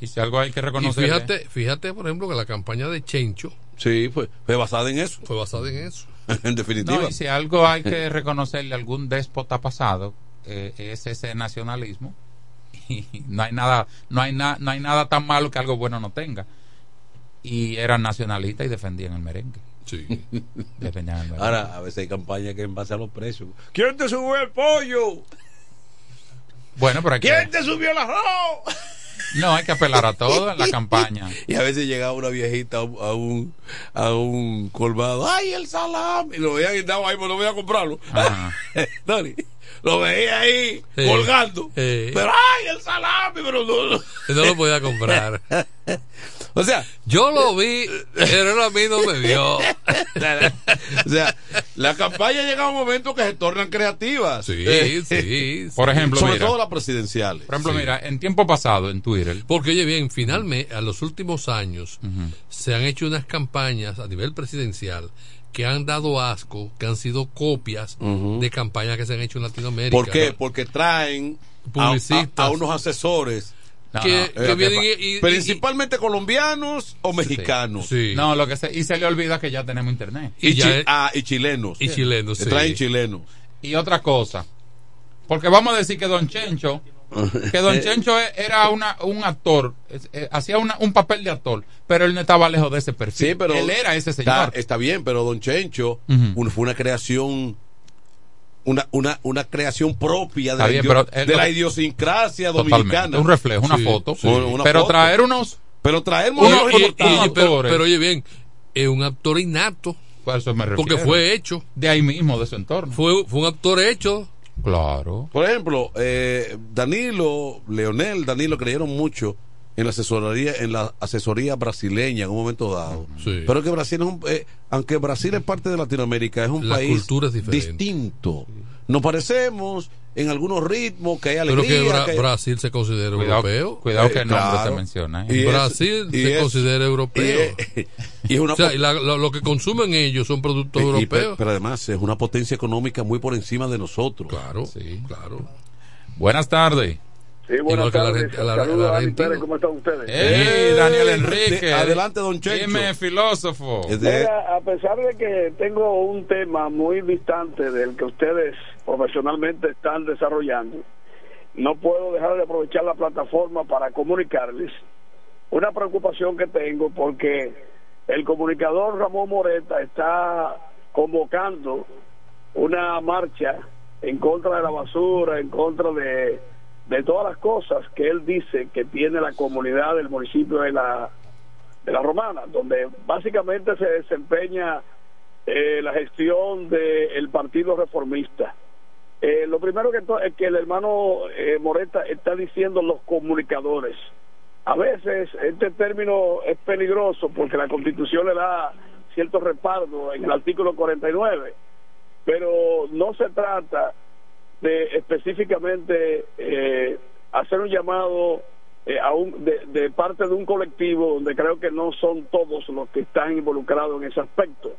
Y si algo hay que reconocer. fíjate, fíjate, por ejemplo, que la campaña de Chencho Sí, fue, fue basada en eso. fue basada en eso. [LAUGHS] en definitiva. No, y si algo hay que reconocerle a algún déspota pasado, eh, es ese nacionalismo. Y [LAUGHS] no hay nada, no hay nada, no hay nada tan malo que algo bueno no tenga. Y eran nacionalistas y defendían el merengue. Sí. [LAUGHS] Ahora, a veces hay campañas que en base a los precios. ¿Quién te subió el pollo? bueno, pero hay que, ¿Quién te subió el arroz? no hay que apelar a todo en la [LAUGHS] campaña. Y a veces llegaba una viejita a un, a un, colmado. ¡Ay, el salami! Y lo veía guindado ahí, pues no voy a comprarlo. [LAUGHS] Dani, lo veía ahí Sí. colgando. Sí. Pero ¡ay, el salami! Pero no, no. No lo podía comprar. O sea, Yo lo vi, pero él a mí no me vio. [LAUGHS] o sea, la campaña llega a un momento que se tornan creativas. Sí, Eh, sí, sí. Por ejemplo, Sobre mira, todo las presidenciales. por ejemplo, mira, en tiempo pasado en Twitter, Porque, oye, bien, finalmente, a los últimos años, se han hecho unas campañas a nivel presidencial que han dado asco, que han sido copias de campañas que se han hecho en Latinoamérica. ¿Por qué? Porque traen a- a unos asesores. No, que, no, que vienen que- y, y- Principalmente colombianos o mexicanos. Sí. no, lo que se, y se le olvida que ya tenemos internet. Y, Y ya chi- es- ah, y chilenos. y chilenos, Se sí. traen chilenos. Y otra cosa, porque vamos a decir que Don Chencho, que Don [LAUGHS] Chencho e- era una, un actor, eh, hacía una- un papel de actor, pero él no estaba lejos de ese perfil. Sí, pero él era ese señor. está bien, pero Don Chencho fue una creación una, una, una creación propia de, la, bien, idio- pero él de lo- la idiosincrasia Totalmente. dominicana. Un reflejo, una Sí, foto. sí. Una pero foto. traer unos, Pero traer Uno- modelos y- y- pero, oye, bien, es un actor innato, a eso me refiero. porque fue hecho. de ahí mismo, de su entorno. Fue, fue un actor hecho. Claro. Por ejemplo, eh, Danilo, Leonel, Danilo creyeron mucho en la asesoría, en la asesoría brasileña en un momento dado. Sí. Pero que Brasil es un, eh, aunque Brasil es parte de Latinoamérica, es un La país cultura es diferente. distinto. Nos parecemos en algunos ritmos, que hay Pero alegría. que Bra- que hay- Brasil se considera Cuidado, europeo. cuidado Eh, que el nombre claro. se menciona. ¿eh? Y es- Brasil y se es- considera y europeo. es, y es una o sea, po- y la- lo, lo que consumen ellos son productos y- y- europeos. pero además es una potencia económica muy por encima de nosotros. claro, Sí. claro. Buenas tardes. Sí, buenas tardes. el- el Saludos a ¿cómo están ustedes? Hey, Daniel Enrique. Adelante, don Chencho. Dime, filósofo. Mira, a pesar de que tengo un tema muy distante del que ustedes profesionalmente están desarrollando, no puedo dejar de aprovechar la plataforma para comunicarles una preocupación que tengo porque el comunicador Ramón Moreta está convocando una marcha en contra de la basura, en contra de, de todas las cosas que él dice que tiene la comunidad del municipio de la, de la Romana, donde básicamente se desempeña eh, la gestión del Partido Reformista. Eh, lo primero que, es que el hermano eh, Moreta está diciendo los comunicadores. A veces este término es peligroso porque la Constitución le da cierto respaldo en el artículo 49, pero no se trata de específicamente eh, hacer un llamado eh, a un- de, parte de un colectivo donde creo que no son todos los que están involucrados en ese aspecto.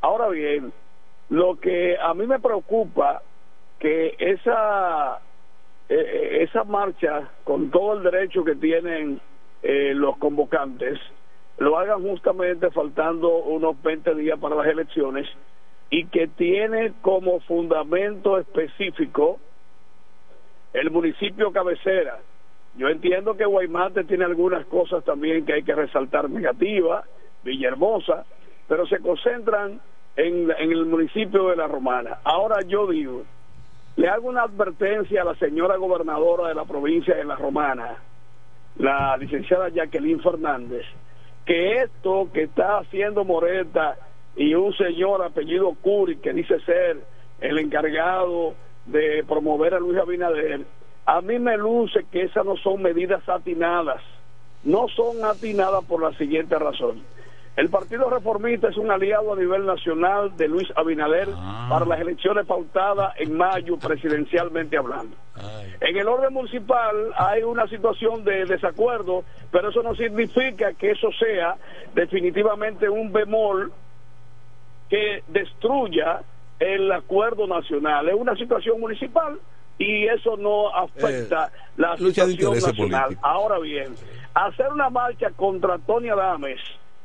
Ahora bien, lo que a mí me preocupa que esa eh, esa marcha con todo el derecho que tienen eh, los convocantes lo hagan justamente faltando unos 20 días para las elecciones y que tiene como fundamento específico el municipio cabecera. Yo entiendo que Guaymate tiene algunas cosas también que hay que resaltar negativas, Villahermosa, pero se concentran en, en el municipio de La Romana. Ahora yo digo, le hago una advertencia a la señora gobernadora de la provincia de La Romana, la licenciada Jacqueline Fernández, que esto que está haciendo Moreta y un señor apellido Curi, que dice ser el encargado de promover a Luis Abinader, a mí me luce que esas no son medidas atinadas, no son atinadas por la siguiente razón. El Partido Reformista es un aliado a nivel nacional de Luis Abinader para las elecciones pautadas en mayo presidencialmente hablando. En el orden municipal hay una situación de desacuerdo, pero eso no significa que eso sea definitivamente un bemol que destruya el acuerdo nacional. Es una situación municipal y eso no afecta la lucha de situación nacional. Ahora bien, hacer una marcha contra Tony Adames,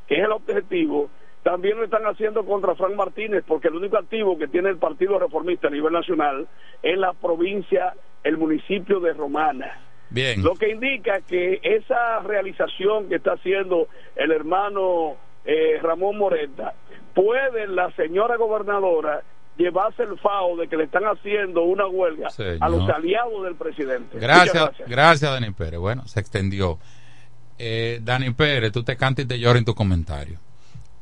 que es el objetivo, también lo están haciendo contra Frank Martínez, porque el único activo que tiene el Partido Reformista a nivel nacional es la provincia, el municipio de Romana. Bien. Lo que indica que esa realización que está haciendo el hermano eh, Ramón Moreta, puede la señora gobernadora llevarse el FAO de que le están haciendo una huelga a los aliados del presidente. Gracias, gracias, Dani Pérez. Bueno, se extendió. Eh, Dani Pérez, tú te cantas y te lloras en tu comentario.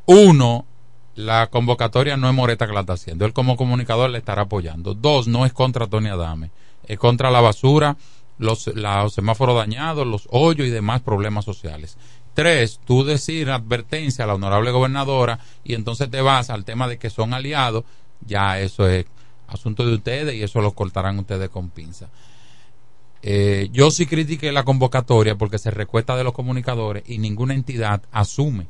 Uno, la convocatoria no es Moreta que la está haciendo. Él como comunicador le estará apoyando. Dos, no es contra Tony Adame. Es contra la basura, los, la- los semáforos dañados, los hoyos y demás problemas sociales. Tres, tú decir advertencia a la honorable gobernadora y entonces te vas al tema de que son aliados, ya eso es asunto de ustedes y eso lo cortarán ustedes con pinza. Eh, yo sí critiqué la convocatoria porque se recuesta de los comunicadores y ninguna entidad asume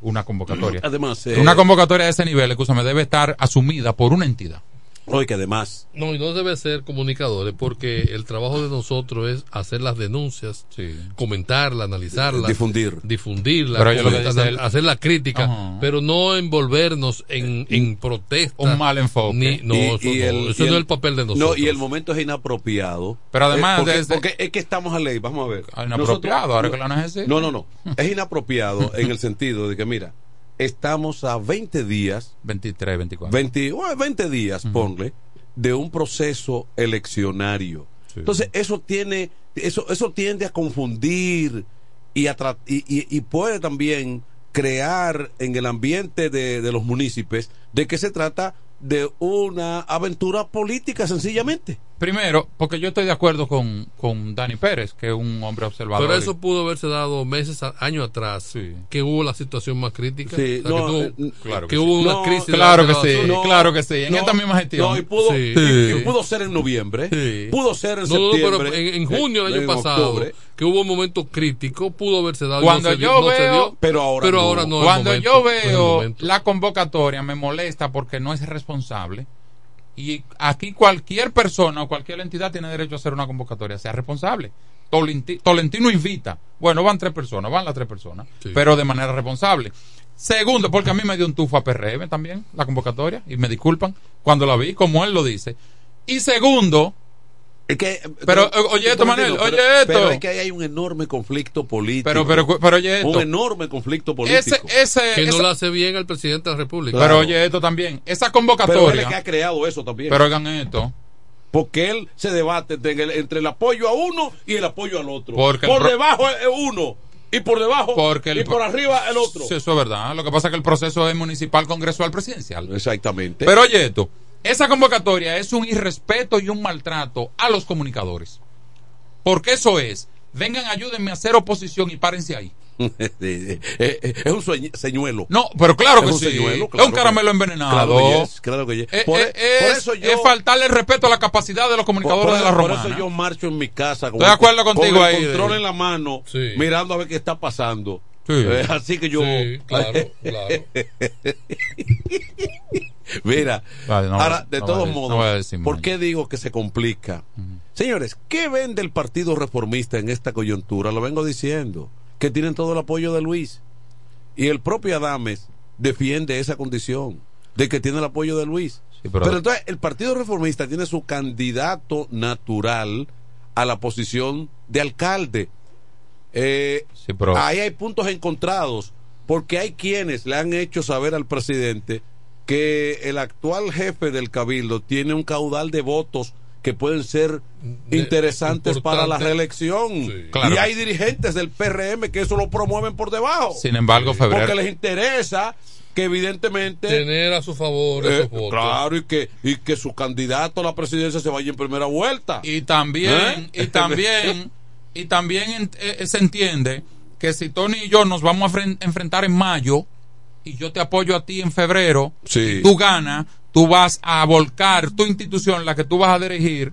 una convocatoria. Además, eh, una convocatoria de ese nivel, escúchame, debe estar asumida por una entidad. Oye, que además. No, y no debe ser comunicadores, porque el trabajo de nosotros es hacer las denuncias, comentarla, analizarla, Difundir. difundirla, Pero yo lo que comentar- dice él- hacer la crítica, Ajá. pero no envolvernos en, en protesta. Un mal enfoque. Ni- no, Y- eso, y no, el- eso y no es el- el papel de nosotros. No, y el momento es inapropiado. Pero además Eh, porque, desde- porque es que estamos a ley, vamos a ver. Ah, inapropiado, ahora que lo. No, no, no. Es inapropiado en el sentido de que, mira, estamos a 20 días. 23, 24. 20, bueno, 20 días, ponle, de un proceso eleccionario. Entonces, eso tiene, eso, eso tiende a confundir y, a y- y puede también crear en el ambiente de, de los municipios de que se trata de una aventura política sencillamente. Primero, porque yo estoy de acuerdo con, con Dani Pérez, que es un hombre observador. Pero eso pudo haberse dado meses, años atrás, que hubo la situación más crítica. Sí, O sea, no, que, tuvo- eh, claro que que hubo sí. una No, crisis. claro la- que sí, claro que sí. En esta misma gestión. No, y pudo, Sí. y- y pudo ser en noviembre, pudo ser en No, no, septiembre. pero en, en junio del en año pasado, octubre. que hubo un momento crítico, pudo haberse dado. Cuando no dio- yo no se veo, dio, pero ahora no. es el Cuando momento, yo no veo la convocatoria me molesta porque no es responsable. Y aquí cualquier persona o cualquier entidad tiene derecho a hacer una convocatoria, sea responsable. Tolenti- Tolentino invita. Bueno, van tres personas, van las tres personas, pero de manera responsable. Segundo, porque a mí me dio un tufo a PRM también, la convocatoria, y me disculpan cuando la vi, como él lo dice. Y segundo, Es que, Pero, eh, oye esto, Manuel, pero- oye Pero esto. es que ahí hay un enorme conflicto político. Pero, pero, pero oye esto. Un enorme conflicto político. Ese, ese, Que no lo hace bien el presidente de la República. Pero oye esto también. Esa Pero él es convocatoria. que ha creado eso también. Pero oigan esto. Porque él se debate entre el, entre el apoyo a uno y el apoyo al otro. Porque por debajo es uno y por debajo Porque el y por arriba el otro. Sí, eso es verdad. Lo que pasa es que el proceso es municipal, congresual, presidencial. Exactamente. Pero oye esto. Esa convocatoria es un irrespeto y un maltrato a los comunicadores. Porque eso es. Vengan, ayúdenme a hacer oposición y párense ahí. [LAUGHS] es un señuelo. No, pero claro Es que un sí. señuelo, es un caramelo que- envenenado. Claro que yes, claro que yes. Eh, Por, eh, por es, eso yo, es faltarle el respeto a la capacidad de los por, comunicadores por- de la por romana. eso yo marcho en mi casa con, Estoy de acuerdo contigo con el ahí, control de- en la mano, Sí. mirando a ver qué está pasando. Sí. Eh, así que yo. Sí, claro, claro. [LAUGHS] Mira, Vale, no ahora, de no todos no modos, ¿por qué digo que se complica? Señores, ¿qué vende el Partido Reformista en esta coyuntura? Lo vengo diciendo, que tienen todo el apoyo de Luis. Y el propio Adames defiende esa condición de que tiene el apoyo de Luis. Sí, pero- pero... entonces el Partido Reformista tiene su candidato natural a la posición de alcalde. Eh, Sí, ahí hay puntos encontrados, porque hay quienes le han hecho saber al presidente que el actual jefe del cabildo tiene un caudal de votos que pueden ser interesantes para la reelección. Claro. Y hay dirigentes del PRM que eso lo promueven por debajo. Sin embargo, febrero. Porque les interesa que evidentemente... Tener a su favor eh, esos votos. claro, y que, y que su candidato a la presidencia se vaya en primera vuelta. Y también, ¿Eh? y también, y también en- eh, se entiende que si Tony y yo nos vamos a fren- enfrentar en mayo y yo te apoyo a ti en febrero, Sí. y tú ganas, tú vas a volcar tu institución, la que tú vas a dirigir,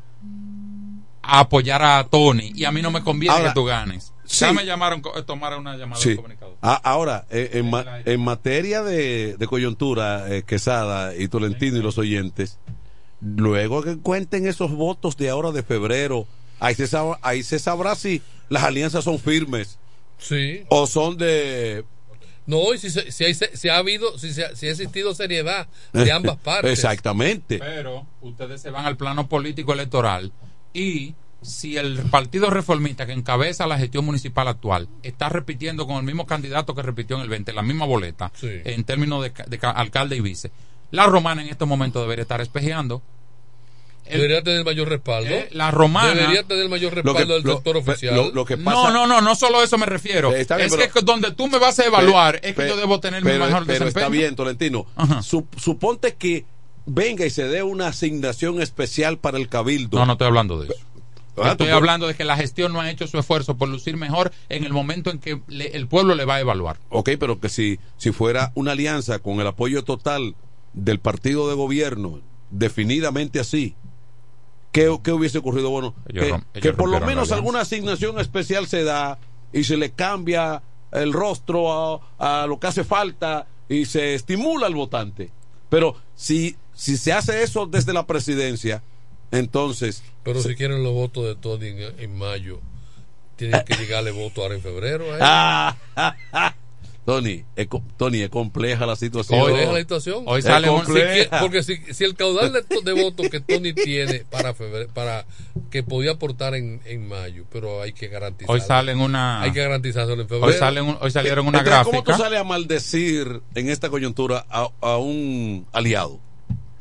a apoyar a Tony. Y a mí no me conviene Ahora, que tú ganes. sí. Ya me llamaron, co- tomar una llamada Sí. del comunicador. Ah, ahora, eh, en, ma- en materia de, de coyuntura, eh, Quesada y Tolentino y los oyentes, luego que cuenten esos votos de ahora de febrero, ahí se, sab- ahí se sabrá si las alianzas son firmes Sí. o son de... No, y si, se- si, si ha habido, si, se ha- si ha existido seriedad de [LAUGHS] ambas partes. Exactamente. Pero ustedes se van al plano político electoral y si el partido reformista que encabeza la gestión municipal actual está repitiendo con el mismo candidato que repitió en el 20, la misma boleta, Sí. en términos de, de ca- alcalde y vice, la romana en estos momentos debería estar espejeando. El- Debería tener mayor respaldo. Eh, la romana- Debería tener mayor Lo que- respaldo del lo- sector oficial. lo- lo que pasa- no, no, no, no solo a eso me refiero. Eh, está bien, es pero- que donde tú me vas a evaluar es que yo debo tener pero, mi mejor pero desempeño. está bien, Tolentino. Sup- suponte que venga y se dé una asignación especial para el cabildo. No, no estoy hablando de eso. Ah, Estoy hablando de que la gestión no ha hecho su esfuerzo por lucir mejor en el momento en que le- el pueblo le va a evaluar. Ok, pero que si, si fuera una alianza con el apoyo total del partido de gobierno, definidamente así, ¿qué, qué hubiese ocurrido? Bueno, Ellos que, rom- que ellos por lo menos alguna asignación especial se da y se le cambia el rostro a, a lo que hace falta y se estimula al votante. Pero si, si se hace eso desde la presidencia, entonces... Pero si quieren los votos de Tony en, en mayo, tienen que llegarle voto ahora en febrero. ¿eh? [LAUGHS] Tony, es, Tony, es compleja la situación. ¿Cuál es la situación? Hoy sale Si compleja. que- porque si, si el caudal de, de votos que Tony tiene para febrero, para que podía aportar en, en mayo, pero hay que garantizar. Hoy salen una. Hay que garantizarlo en febrero. Hoy, salen hoy salieron una Entonces, ¿Cómo gráfica. tú sales a maldecir en esta coyuntura a, a un aliado?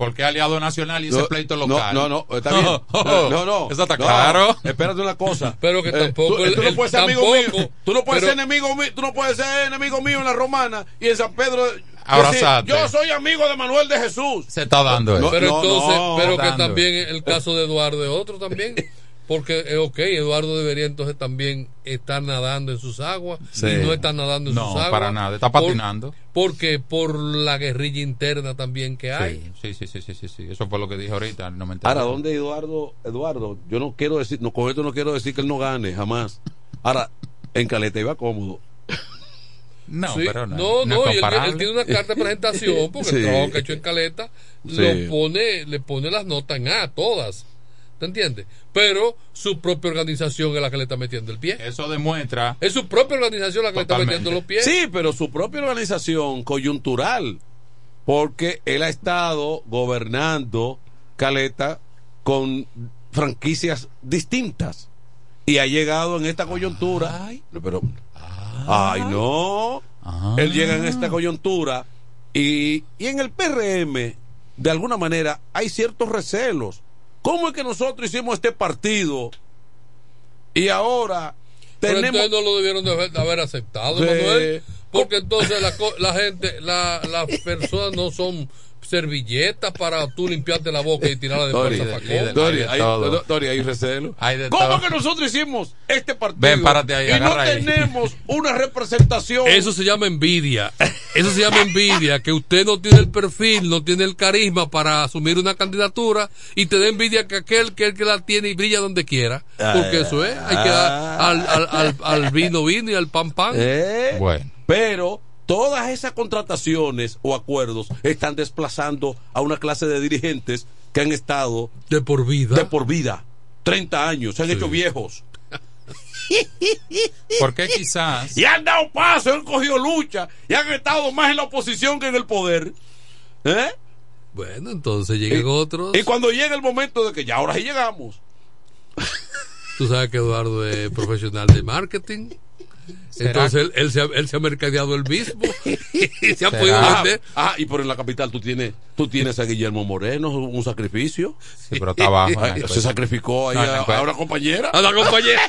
Porque aliado nacional y ese No, pleito no, local. No, no, está bien. [LAUGHS] No, no. Eso está No, claro. Espérate una cosa. [LAUGHS] Pero que Eh, tampoco tú, el- tú no puedes ser amigo mío. Tú no puedes pero- ser enemigo mío. Tú no puedes ser enemigo mío en la Romana y en San Pedro. decir, Abrazate. yo soy amigo de Manuel de Jesús. Se está dando eso. No, Pero entonces, no, pero que también el caso de Eduardo es otro también. [LAUGHS] Porque, eh, ok, Eduardo debería entonces también estar nadando en sus aguas. Sí. Y no está nadando en No, sus aguas. para nada, está Por- patinando. porque por la guerrilla interna también que hay. Sí, sí, sí, sí, sí, sí. Eso fue lo que dije ahorita. No me. Ahora, ¿dónde Eduardo? Eduardo, yo no quiero decir, no, con esto no quiero decir que él no gane, jamás. Ahora, en Caleta iba cómodo. No, Sí, pero no. no, no no, es y él, tiene una carta de presentación porque [LAUGHS] Sí. el trabajo que ha hecho en Caleta Sí. lo pone, le pone las notas en A, todas. ¿Te entiendes? Pero su propia organización es la que le está metiendo el pie. Eso demuestra. Es su propia organización la que Totalmente. le está metiendo los pies. Sí, pero su propia organización coyuntural, porque él ha estado gobernando Caleta con franquicias distintas. Y ha llegado en esta coyuntura. pero, ay, no. Él llega en esta coyuntura y, y en el PRM, de alguna manera, hay ciertos recelos. ¿Cómo es que nosotros hicimos este partido y ahora Pero tenemos... entonces no lo debieron de haber, aceptado, Sí. Manuel. Porque entonces la, la gente, la- las personas no son servilletas para tú limpiarte la boca y tirarla de Dori, fuerza facón. Dori, hay. Dori, hay recelo. Hay de ¿Cómo todo. que nosotros hicimos este partido Ven, párate ahí, y no ahí. tenemos una representación? Eso se llama envidia. Eso se llama envidia, que usted no tiene el perfil, no tiene el carisma para asumir una candidatura y te da envidia que aquel que, el que la tiene y brilla donde quiera. Porque eso es, hay que dar al, al, al, al vino vino y al pan pan. ¿Eh? Bueno. Pero todas esas contrataciones o acuerdos están desplazando a una clase de dirigentes que han estado de por vida. De por vida. 30 años, se han Sí. hecho viejos. [LAUGHS] Porque quizás Y han dado paso, han cogido lucha y han estado más en la oposición que en el poder. ¿Eh? Bueno, entonces llegan otros. Y cuando llega el momento de que ya ahora sí llegamos. Tú sabes que Eduardo es profesional de marketing. ¿Será Entonces él, él se ha, él se ha mercadeado el mismo [LAUGHS] [LAUGHS] y se ha ¿Será? podido vender. Ah, y por en la capital tú tienes, tú tienes a Guillermo Moreno, un sacrificio. Sí, pero está abajo. [LAUGHS] Ay, se sacrificó ahí No, a, encuesta. a una compañera. A la compañera.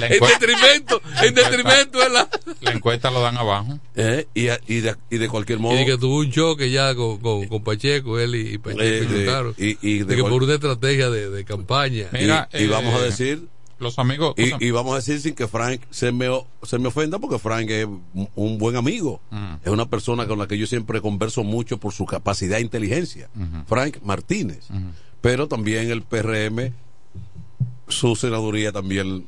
La en detrimento, en detrimento de la. La encuesta lo dan abajo. Eh, y, a- y, de, y de cualquier modo. Y que tuvo un choque ya con, con, con Pacheco, él y, y Pacheco Eh, y de- y- y de de que cual- por una estrategia de, de campaña. Mira, y, y vamos a eh, decir. Los amigos. Y, y vamos a decir sin que Frank se me, se me ofenda, porque Frank es un, buen amigo. Mm. Es una persona con la que yo siempre converso mucho por su capacidad e inteligencia. Frank Martínez. Pero también el PRM, su senaduría también.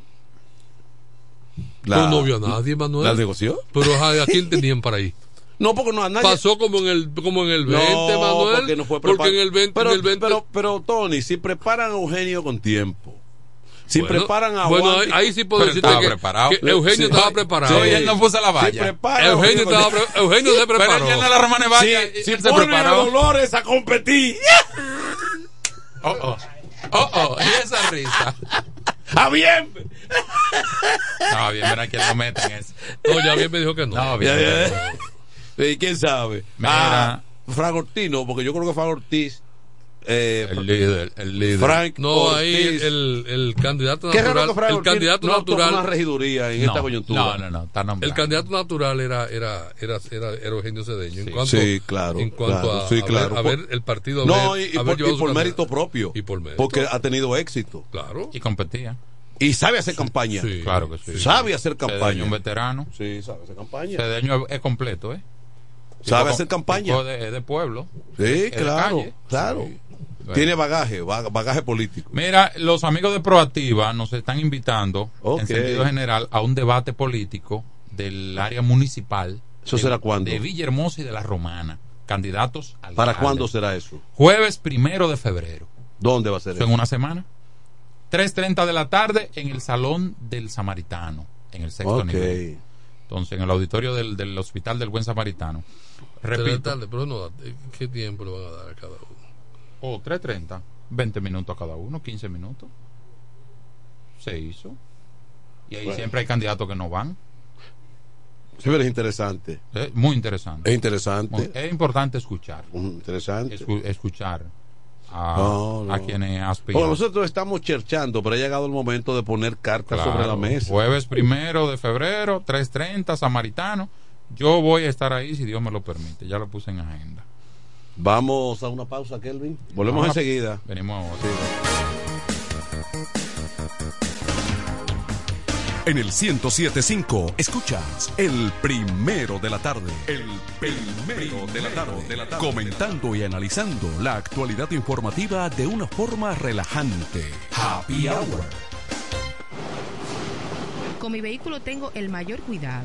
Tú no vio a nadie, Manuel. ¿La negoció? Pero ¿a a quién [LAUGHS] tenían para ahí? No, porque no a nadie. Pasó como en el como en el 20, No, Manuel. porque no fue porque en el 20, pero, en el 20 pero, pero, Tony, si preparan a Eugenio con tiempo, si Bueno, preparan a bueno, Juan- ahí, sí puedo Pero decirte estaba que, preparado. que Eugenio Sí. estaba preparado. Sí, él no puso la si valla. prepara a Eugenio, estaba Eugenio se Pero preparó. él ya en la Romana Valla si, y- si él se ponen a preparó. Dolores a competir, Oh, oh. Oh, oh. Y esa risa. [LAUGHS] a bien. No, bien, verá quién lo mete en eso. No, ya bien me dijo que no. No, bien. ¿Y quién sabe? Mira. Ah, Frank Ortino, porque yo creo que Frank Ortiz. Eh, El líder, el líder. Frank No, ahí el, el candidato Qué raro natural, que Frank el Ortiz candidato no natural, una regiduría en no, esta coyuntura. No, no, no, está nombrado. el candidato natural era era era era, era Eugenio Cedeño. En cuanto, Sí, claro, En cuanto claro, a, sí, a ver, a ver el partido. No, haber- y, y haber por, y mérito propio. Y por mérito. Porque ha tenido éxito. Claro. Y competía. Y sabe hacer campaña. Sí. Claro que sí. Sabe hacer Cedeño, campaña. un veterano. Sí, sabe hacer campaña. Cedeño es, completo, ¿eh? Sabe hacer campaña. De, de pueblo. Sí, claro, calle. claro. Bueno. Tiene bagaje, ba- bagaje político. Mira, los amigos de Proactiva nos están invitando, en sentido general, a un debate político del área municipal. ¿Eso de- será cuándo? De Villahermosa y de la Romana. Candidatos al ¿Para cuándo será eso? Jueves primero de febrero. ¿Dónde va a ser Eso eso? en una semana. 3.30 de la tarde en el Salón del Samaritano, en el sexto Ok. nivel. Entonces, en el auditorio del, del Hospital del Buen Samaritano. Repito. tarde, pero no, ¿qué tiempo le van a dar a cada uno? O 3.30. 20 minutos a cada uno, 15 minutos. Se hizo. Y ahí Bueno. siempre hay candidatos que no van. Sí, pero es interesante. Es muy interesante. Es interesante. Muy- es importante escuchar. Mm, Interesante. Escu- escuchar a, No, no. a quienes aspiran. Porque nosotros estamos cherchando, pero ha llegado el momento de poner cartas Claro. sobre la mesa. Jueves primero de febrero, 3.30, Samaritano. Yo voy a estar ahí si Dios me lo permite. Ya lo puse en agenda. Vamos a una pausa, Kelvin. Volvemos Vamos a- enseguida. Venimos ahora. En el 1075 escuchas el primero de la tarde. El primero de la tarde. Comentando y analizando la actualidad informativa de una forma relajante. Happy Hour. Con mi vehículo tengo el mayor cuidado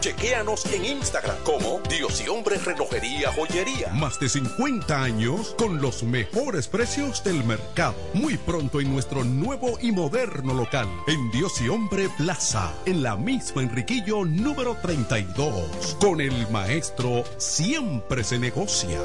Chequéanos en Instagram como Dios y Hombre Relojería Joyería. Más de 50 años con los mejores precios del mercado. Muy pronto en nuestro nuevo y moderno local, en Dios y Hombre Plaza, en la misma Enriquillo número 32. Con el maestro siempre se negocia.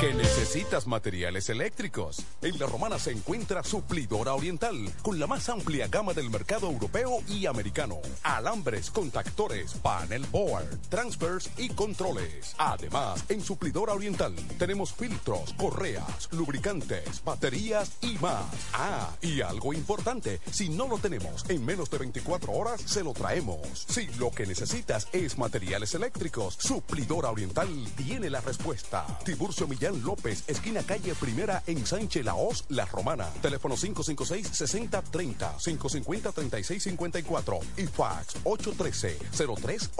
¿Que necesitas materiales eléctricos? En La Romana se encuentra Suplidora Oriental, con la más amplia gama del mercado europeo y americano. Alambres, contactores, panel board, transfers y controles. Además, en Suplidora Oriental tenemos filtros, correas, lubricantes, baterías y más. Ah, y algo importante, si no lo tenemos en menos de 24 horas, se lo traemos. Si lo que necesitas es materiales eléctricos, Suplidora Oriental tiene la respuesta. Tiburcio Millán López, esquina calle Primera en Sánchez Laos, La Romana. Teléfono 556-6030, 550-3654 y fax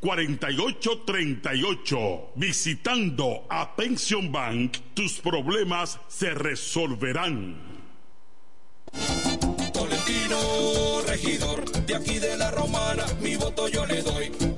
4838. Visitando a Pension Bank, tus problemas se resolverán. Tolentino, regidor, de aquí de la romana, mi voto yo le doy.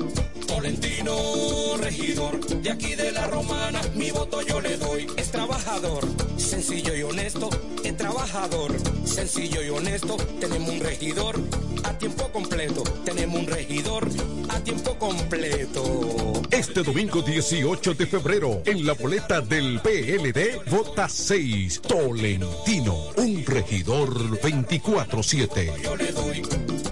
Tolentino, regidor, de aquí de la romana, mi voto yo le doy. Es trabajador, sencillo y honesto, es trabajador, sencillo y honesto. Tenemos un regidor a tiempo completo, tenemos un regidor a tiempo completo. Este domingo 18 de febrero, en la boleta del PLD, vota 6, Tolentino, un regidor 24-7.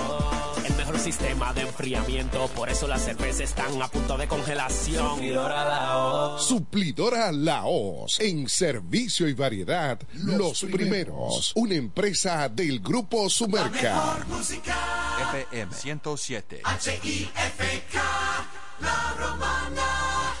Sistema de enfriamiento, por eso las cervezas están a punto de congelación. Suplidora la voz. Suplidora Laos. En servicio y variedad, los, primeros. Una empresa del Grupo Sumerca. FM 107. H-I-F-K, La Romana.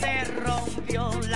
se rompió la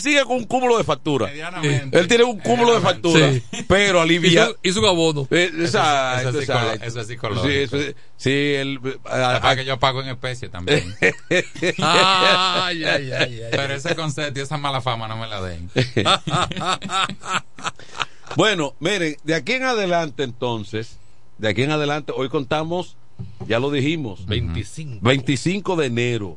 Él, sigue con un cúmulo de factura. Él tiene un cúmulo de factura, Sí. pero alivia. Hizo- hizo un abono. Eh, exacto, Eso es eso psicológico. Sí, eso es- sí, él. Para que yo pago en especie también. [LAUGHS] Ay, ay, ay, ay. Pero ese concepto y esa mala fama no me la den. [LAUGHS] Bueno, miren, de aquí en adelante entonces, de aquí en adelante, hoy contamos, ya lo dijimos, 25. 25 de enero.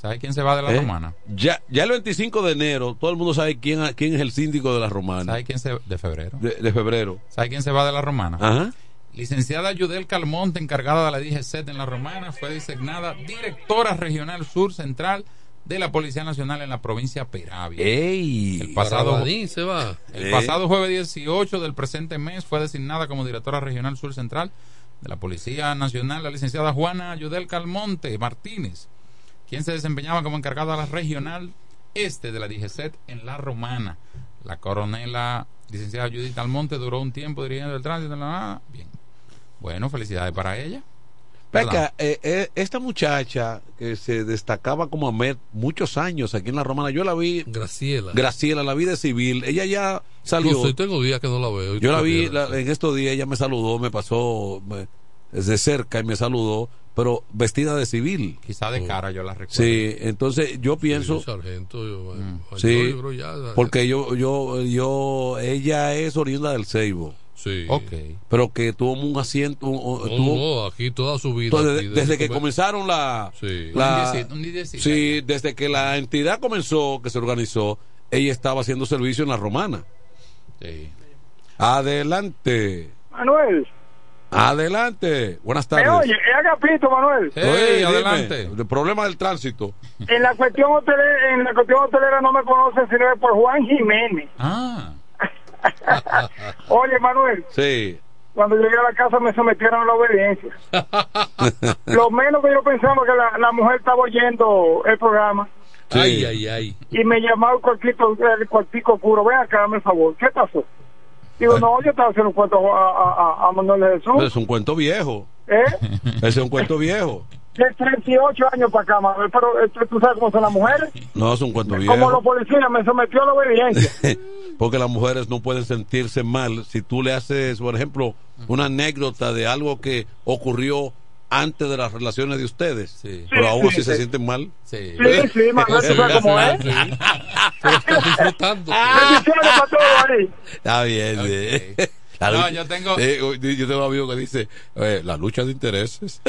¿Sabe quién se va de la ¿Eh? romana? Ya, ya el 25 de enero, todo el mundo sabe quién, quién es el síndico de la romana. ¿Sabe quién se de febrero? De, de febrero. ¿Sabe quién se va de la romana? Ajá. Licenciada Yudel Calmonte, encargada de la DGC en la Romana, fue designada directora regional sur central de la Policía Nacional en la provincia de Peravia. ¡Ey! El pasado, se va. el Eh. pasado jueves 18 del presente mes fue designada como directora regional sur central de la Policía Nacional la licenciada Juana Yudel Calmonte Martínez, quien se desempeñaba como encargada de la regional este de la DGCET en La Romana. La coronela licenciada Judith Almonte duró un tiempo dirigiendo el tránsito en la nada. Bien. Bueno, felicidades para ella. ¿Verdad? eh, eh, esta muchacha que se destacaba como Amet muchos años aquí en la Romana, yo la vi, Graciela. Graciela, la vi de civil, ella ya salió. Sé, tengo días que no la veo. Yo la vi la- en estos días, ella me saludó, me pasó me- desde cerca y me saludó, pero vestida de civil. Quizá de cara yo la recuerdo. Sí, entonces yo pienso, Sí, sargento, yo, mayor, sí, yo creo ya- porque yo, yo, yo, ella es oriunda del Ceibo. Sí. Ok. Pero que tuvo un asiento, un- No, tuvo- no, aquí toda su vida. Entonces, desde que comenzaron la, Sí. la- Un sí, desde que la entidad comenzó, que se organizó, ella estaba haciendo servicio en la romana. Sí. Adelante, Manuel, adelante. Buenas tardes. me oye, es Agapito, Manuel. Hey, Oye, dime, adelante. el problema del tránsito. En la cuestión hotelera, en la cuestión hotelera no me conocen sino es por Juan Jiménez. Ah. [LAUGHS] Oye, Manuel, Sí. cuando llegué a la casa me sometieron a la obediencia. [LAUGHS] Lo menos que yo pensaba que la, la mujer estaba oyendo el programa Sí. Ay, ay, ay. y me llamaba el cuartito, el cuartico puro. Ven acá, dame el favor. ¿Qué pasó? Digo, no, yo estaba haciendo un cuento a, a, a- Manuel Jesús. Es un cuento viejo. ¿Eh? [LAUGHS] Ese es un cuento viejo. De 38 años para acá, Manuel. Pero eh, tú sabes cómo son las mujeres. No, es un cuento Como los viejo. policías me sometió a la obediencia. [LAUGHS] Porque las mujeres no pueden sentirse mal si tú le haces, por ejemplo, una anécdota de algo que ocurrió antes de las relaciones de ustedes. Sí. Pero Sí, aún sí, así se sienten mal. Sí. Sí, sabes [LAUGHS] cómo es. Sí. [LAUGHS] Pero estás disfrutando. Bendiciones para todos ahí. Está bien. sí. [LAUGHS] La No, yo tengo- eh, yo tengo un amigo que dice, eh, la lucha de intereses.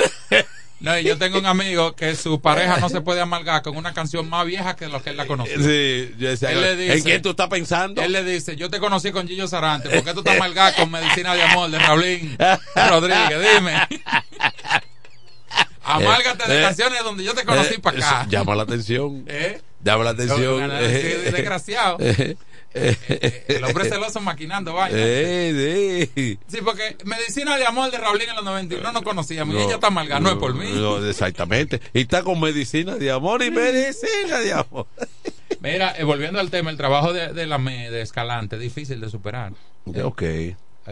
No, y yo tengo un amigo que su pareja no se puede amargar con una canción más vieja que lo que él la conoció. Sí, yo decía, Él le dice- ¿en quién tú estás pensando? Él le dice, yo te conocí con Gillo Sarante, ¿por qué tú estás amargado con Medicina de Amor de Raulín Rodríguez? Dime. Amárgate de Eh, canciones donde yo te conocí Eh, para acá. Llama la atención. [LAUGHS] ¿Eh? Llama la atención. Eh, desgraciado. [LAUGHS] eh, El hombre celoso maquinando vaya. Eh, sí. Sí, porque Medicina de Amor de Raulín en los 91 no conocíamos. y No, ella está amargada, no, es por mí. no, exactamente. Y está con medicina de amor y medicina de amor. Mira, eh, volviendo al tema, el trabajo de, de la de Escalante, es difícil de superar. Ok.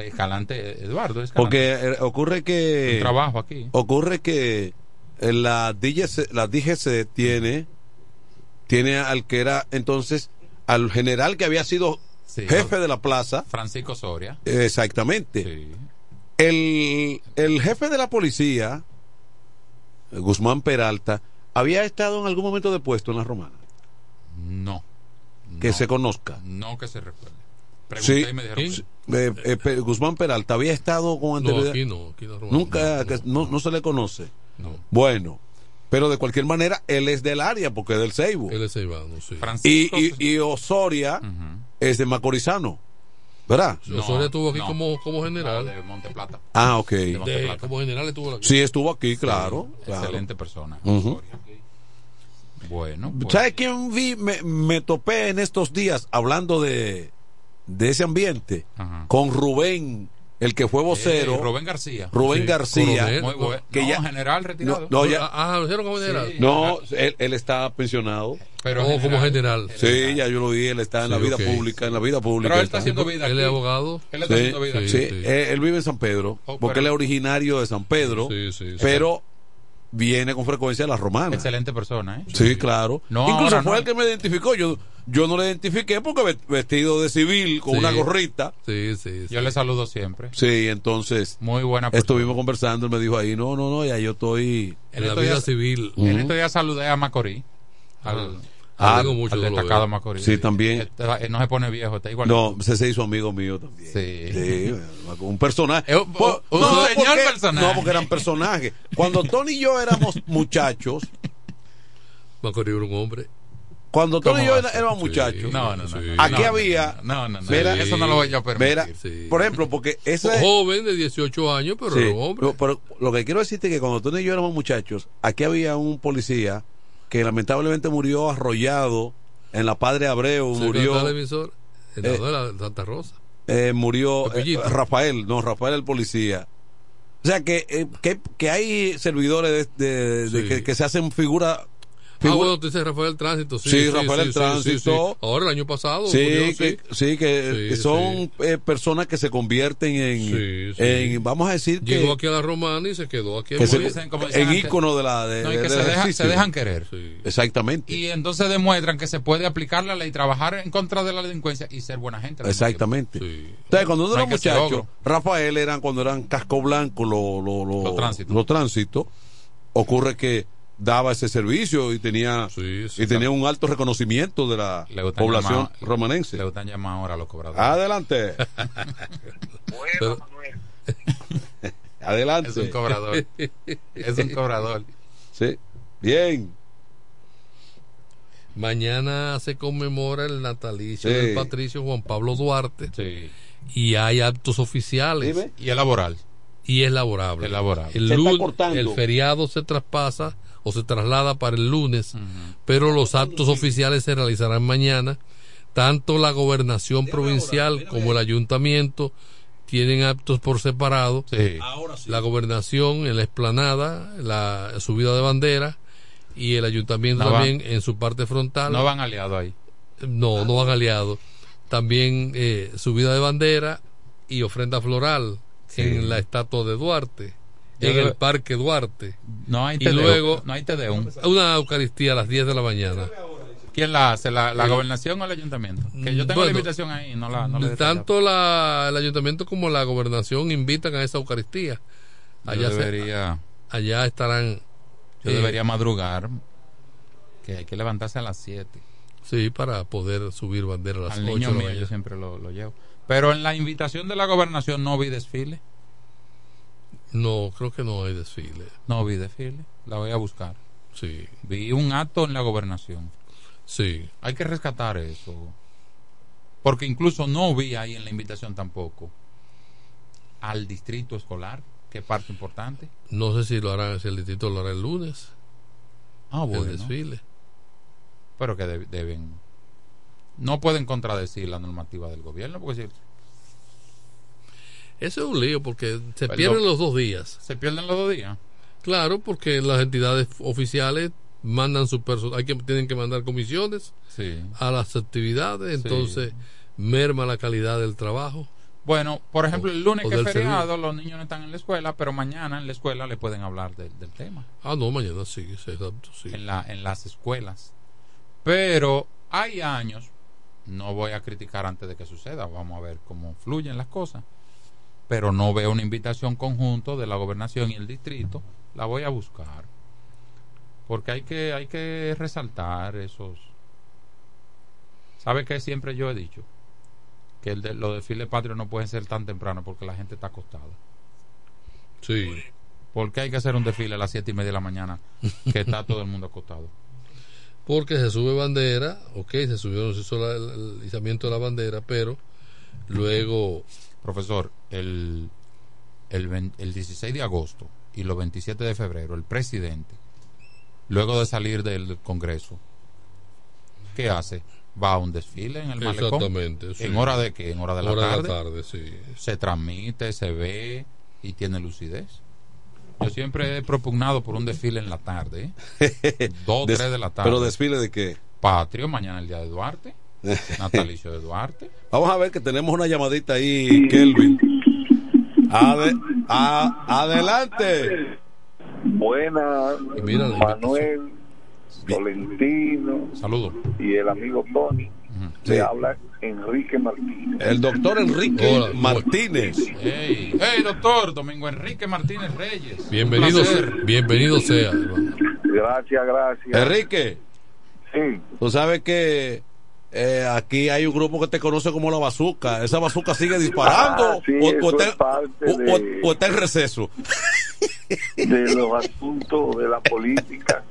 Escalante, Eduardo, Escalante. Porque eh, ocurre que. Un trabajo aquí. Ocurre que eh, la DGC, la DGC tiene. Tiene al que era entonces. Al general que había sido Sí. jefe de la plaza. Francisco Soria. Exactamente. Sí. El, el jefe de la policía, Guzmán Peralta, había estado en algún momento de puesto en la romana. No. Que no, se conozca. No que se recuerde. Pregunté Sí, y me dijeron. sí. Eh, eh, Guzmán Peralta había estado con No, anterioridad. aquí no. Aquí en la Romana, Nunca, no, que no, no se le conoce. no. Bueno, pero de cualquier manera, él es del área porque es del Ceibo. Él es ceibano, sí. Y, Francisco y, y Osoria es de Macorizano, ¿verdad? Sí, Osoria estuvo aquí no. como, como general. No, de Monte Plata. Ah, ok. De- como general estuvo aquí. Sí, estuvo aquí, claro. claro. Excelente persona. Ujú. Osoria. Bueno, pues, ¿Sabes quién vi? Me, me topé en estos días hablando de, de ese ambiente Ajá. con Rubén, el que fue vocero. Eh, Rubén García. Rubén Sí, García. coronel. Muy bueno. Que no, ya- general retirado. No, ya- Ah, ¿lo hicieron como general? Sí. No, él, él está pensionado. pero Oh, como general. Sí, ya yo lo vi, él está en la vida pública, en la vida pública. Pero él está está. haciendo vida. Él es abogado. Él está Sí, haciendo vida. sí, aquí. sí. eh, él vive en San Pedro, Oh, porque pero- él es originario de San Pedro, Sí, sí, sí. pero viene con frecuencia a la romana. Excelente persona, ¿eh? Sí, claro. No, Incluso ahora fue no. el que me identificó. Yo, yo no le identifiqué porque ve- vestido de civil, con Sí. una gorrita. Sí, sí, Yo le saludo siempre. Sí, entonces. Muy buena persona. Estuvimos conversando, él me dijo ahí, no, no, no, ya yo estoy. En estos días- En estos días saludé a Macorís. Al, Ah, mucho destacado. Macorís. Sí, también. Está- él no se pone viejo, está igual. No, se, se hizo amigo mío también. Sí. Sí, un personaje. un- Por- un no, señor porque- personaje. No, porque eran personajes. Cuando Tony y yo éramos muchachos, Macorís era un hombre. cuando Tony y yo éramos Sí. muchachos, No, no, no, no. aquí No, había. no, no, no. Mira, Eso no lo voy a permitir. Mira, por ejemplo, porque ese. Joven de 18 años, pero Sí, era un hombre. pero- pero lo que quiero decirte es que cuando Tony y yo éramos muchachos, aquí había un policía que lamentablemente murió arrollado en la Padre Abreu, murió. del televisor, en la eh, de la Santa Rosa. eh, murió eh. Rafael, no, Rafael el policía. O sea que, eh, que, que hay servidores de, de- de Sí. que, que se hacen figura. Ah, figura- bueno, tú dices Rafael Tránsito. Sí, Sí, Rafael el sí, sí, Tránsito. sí. Ahora, el año pasado. Sí, murió, que, sí, que, son eh, personas que se convierten en, Sí, sí. en vamos a decir que, Llegó aquí a la Romana y se quedó aquí. que en en ícono de la de, No, y que del se, deja- ejercicio. se dejan querer. Exactamente. Y entonces demuestran que se puede aplicar la ley, trabajar en contra de la delincuencia y ser buena gente. Exactamente. Entonces, cuando uno No era muchacho. Rafael eran cuando eran casco blanco los lo, lo- Los tránsitos. los tránsitos, ocurre que daba ese servicio y tenía y tenía un alto reconocimiento de la población llamar- romanense. Le gustan llamar ahora a los cobradores. Adelante. [LAUGHS] Pero- [LAUGHS] Adelante. Es un cobrador. es un cobrador. Sí. Bien. Mañana se conmemora el natalicio Sí. del patricio Juan Pablo Duarte. Y hay actos oficiales. Dime. Y es laboral. Y es laborable. Es laborable. El, Se está cortando. el feriado se traspasa o se traslada para el lunes, pero los actos oficiales se realizarán mañana. Tanto la gobernación provincial como el ayuntamiento tienen actos por separado. La gobernación en la explanada, la subida de bandera y el ayuntamiento No van- también en su parte frontal. No van aliados ahí. No, no van aliados. También eh, subida de bandera y ofrenda floral Sí. en la estatua de Duarte, en creo- el Parque Duarte. No hay y luego no hay Tedeum. una Eucaristía a las 10 de la mañana. ¿Quién la hace? ¿La, la Eh, gobernación o el ayuntamiento? Que yo tengo la invitación ahí, no la, no Tanto la, el ayuntamiento como la gobernación invitan a esa Eucaristía. Yo Allá, se- debería- allá estarán. Yo eh, debería madrugar, que hay que levantarse a las 7. Sí, para poder subir bandera a las Al 8 niño de la mío yo siempre lo, lo llevo. Pero en la invitación de la gobernación no vi desfile. No, creo que no hay desfile. No vi desfile. La voy a buscar. Sí. Vi un acto en la gobernación. Sí. Hay que rescatar eso. Porque incluso no vi ahí en la invitación tampoco al distrito escolar, que parte importante. No sé si lo harán, si el distrito lo hará el lunes. Ah, bueno. El desfile. Pero que de- deben. No pueden contradecir la normativa del gobierno, porque si Eso es un lío porque se Perdón. pierden los dos días. se pierden los dos días. Claro, porque las entidades oficiales mandan su personal, hay que tienen que mandar comisiones Sí. a las actividades, entonces merma la calidad del trabajo. Bueno, por ejemplo, el lunes o que es feriado, los niños no están en la escuela, pero mañana en la escuela le pueden hablar del- del tema. Ah, no, mañana sí, sí, exacto, sí. en, la, en las escuelas. Pero hay años, no voy a criticar antes de que suceda, vamos a ver cómo fluyen las cosas, pero no veo una invitación conjunto de la gobernación y el distrito, la voy a buscar. Porque hay que, hay que resaltar esos... ¿Sabe que siempre yo he dicho? Que el de, los desfiles patrios no pueden ser tan temprano porque la gente está acostada. Sí. ¿Por qué hay que hacer un desfile a las siete y media de la mañana que está todo el mundo acostado? Porque se sube bandera, ok, se subió, se hizo la- el izamiento de la bandera, pero luego Profesor, el, el, ven- el 16 de agosto y los 27 de febrero, el presidente, luego de salir del Congreso, ¿qué hace? Va a un desfile en el malecón. Exactamente, sí. ¿En hora de qué? En hora de la Hora de la tarde. tarde, sí. Se transmite, se ve y tiene lucidez. Yo siempre he propugnado por un desfile en la tarde, ¿eh? [LAUGHS] dos Des- tres de la tarde. ¿Pero desfile de qué? Patrio, mañana el día de Duarte, [LAUGHS] natalicio de Duarte. Vamos a ver que tenemos una llamadita ahí, Kelvin. Ade- a- adelante. Buenas, Manuel, Tolentino Saludos. y el amigo Tony. Le habla Enrique Martínez. El doctor Enrique Hola, Martínez. Hey, hey, doctor Domingo Enrique Martínez Reyes. Bienvenido, bienvenido sea. Gracias, gracias. Enrique, Sí, tú sabes que eh, aquí hay un grupo que te conoce como la bazuca. ¿Esa bazuca sigue disparando Ah, sí, o, está, o- de- o está en receso? [LAUGHS] de los asuntos de la política.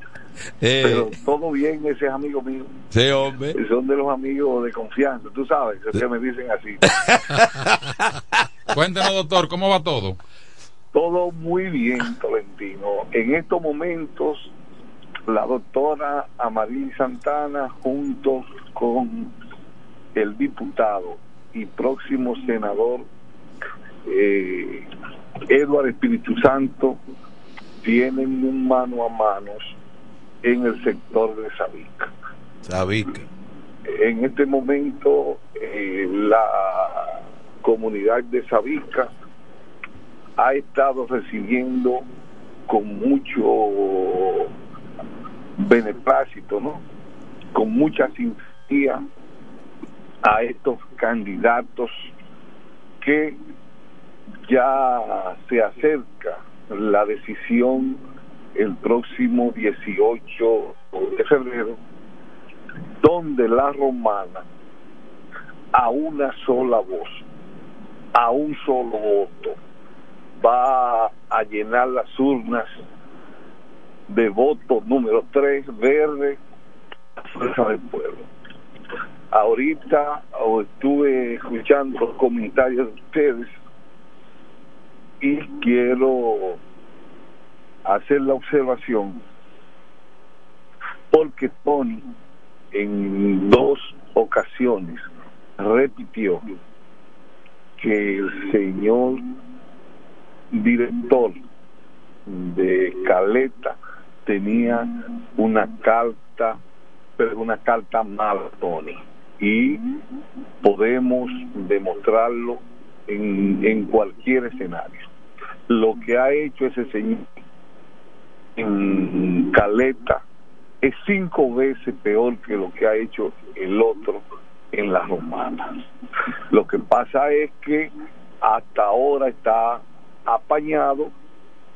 Eh, Pero todo bien, ese es amigo mío. sí, hombre. Son de los amigos de confianza, tú sabes, es que me dicen así. [LAUGHS] Cuéntenos, doctor, ¿cómo va todo? Todo muy bien, Tolentino. En estos momentos, la doctora Amaril Santana, junto con el diputado y próximo senador eh, Eduardo Espíritu Santo, tienen un mano a manos en el sector de Sabica. Sabica. En este momento, eh, la comunidad de Sabica ha estado recibiendo con mucho beneplácito, ¿no? Con mucha simpatía a estos candidatos que ya se acerca la decisión el próximo 18 de febrero, donde la romana, a una sola voz, a un solo voto, va a llenar las urnas de voto número 3, verde, fuerza del pueblo. Ahorita estuve escuchando los comentarios de ustedes y quiero hacer la observación porque Tony en dos ocasiones repitió que el señor director de Caleta tenía una carta, pero una carta mala, Tony, y podemos demostrarlo en, en cualquier escenario. Lo que ha hecho ese señor en Caleta es cinco veces peor que lo que ha hecho el otro en la romana. Lo que pasa es que hasta ahora está apañado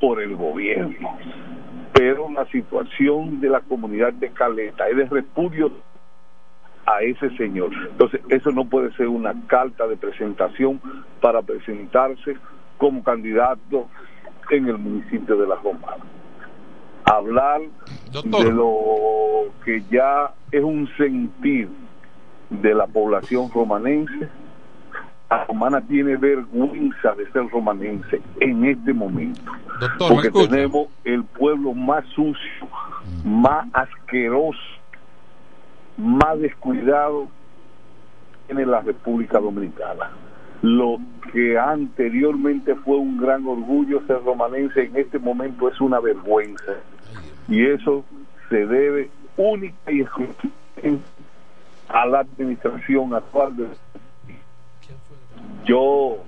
por el gobierno, pero la situación de la comunidad de Caleta es de repudio a ese señor. Entonces, eso no puede ser una carta de presentación para presentarse como candidato en el municipio de La Romana. Hablar de lo que ya es un sentir de la población romanense. La romana tiene vergüenza de ser romanense en este momento. Doctor, ¿me porque tenemos el pueblo más sucio, más asqueroso, más descuidado en la República Dominicana. Lo que anteriormente fue un gran orgullo ser romanense, en este momento es una vergüenza. Y eso se debe única y exclusivamente a la administración actual. de- Yo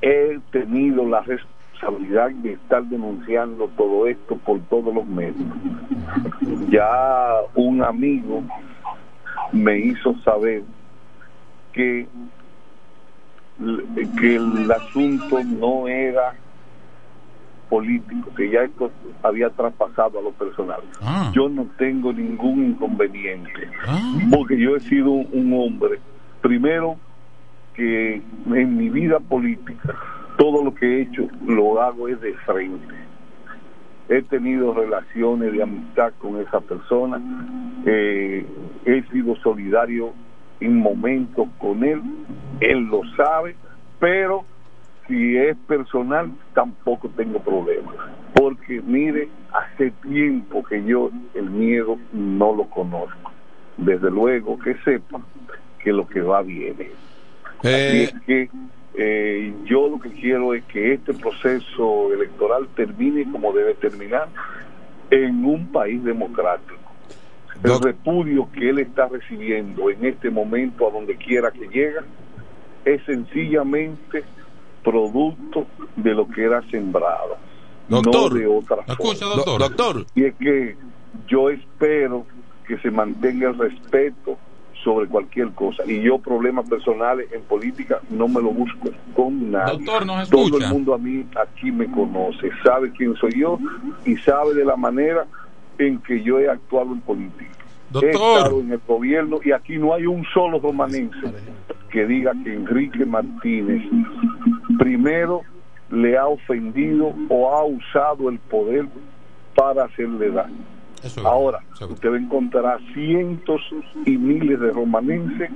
he tenido la responsabilidad de estar denunciando todo esto por todos los medios. Ya un amigo me hizo saber que, que el asunto no era político, que ya esto había traspasado a lo personal. Yo no tengo ningún inconveniente, porque yo he sido un hombre, primero, que en mi vida política, todo lo que he hecho lo hago es de frente. He tenido relaciones de amistad con esa persona, eh, he sido solidario en momentos con él, él lo sabe, pero si es personal tampoco tengo problemas, porque mire, hace tiempo que yo el miedo no lo conozco. Desde luego que sepa que lo que va viene. Así es que eh, yo lo que quiero es que este proceso electoral termine como debe terminar en un país democrático. El repudio que él está recibiendo en este momento a donde quiera que llega es sencillamente producto de lo que era sembrado. Doctor, no de otra escucha, doctor. doctor. Y es que yo espero que se mantenga el respeto sobre cualquier cosa. Y yo problemas personales en política no me lo busco con nadie. Doctor, ¿nos Todo escucha? el mundo a mí aquí me conoce, sabe quién soy yo y sabe de la manera en que yo he actuado en política. He estado en el gobierno y aquí no hay un solo romanense que diga que Enrique Martínez primero le ha ofendido o ha usado el poder para hacerle daño. Ahora, usted va a encontrar cientos y miles de romanenses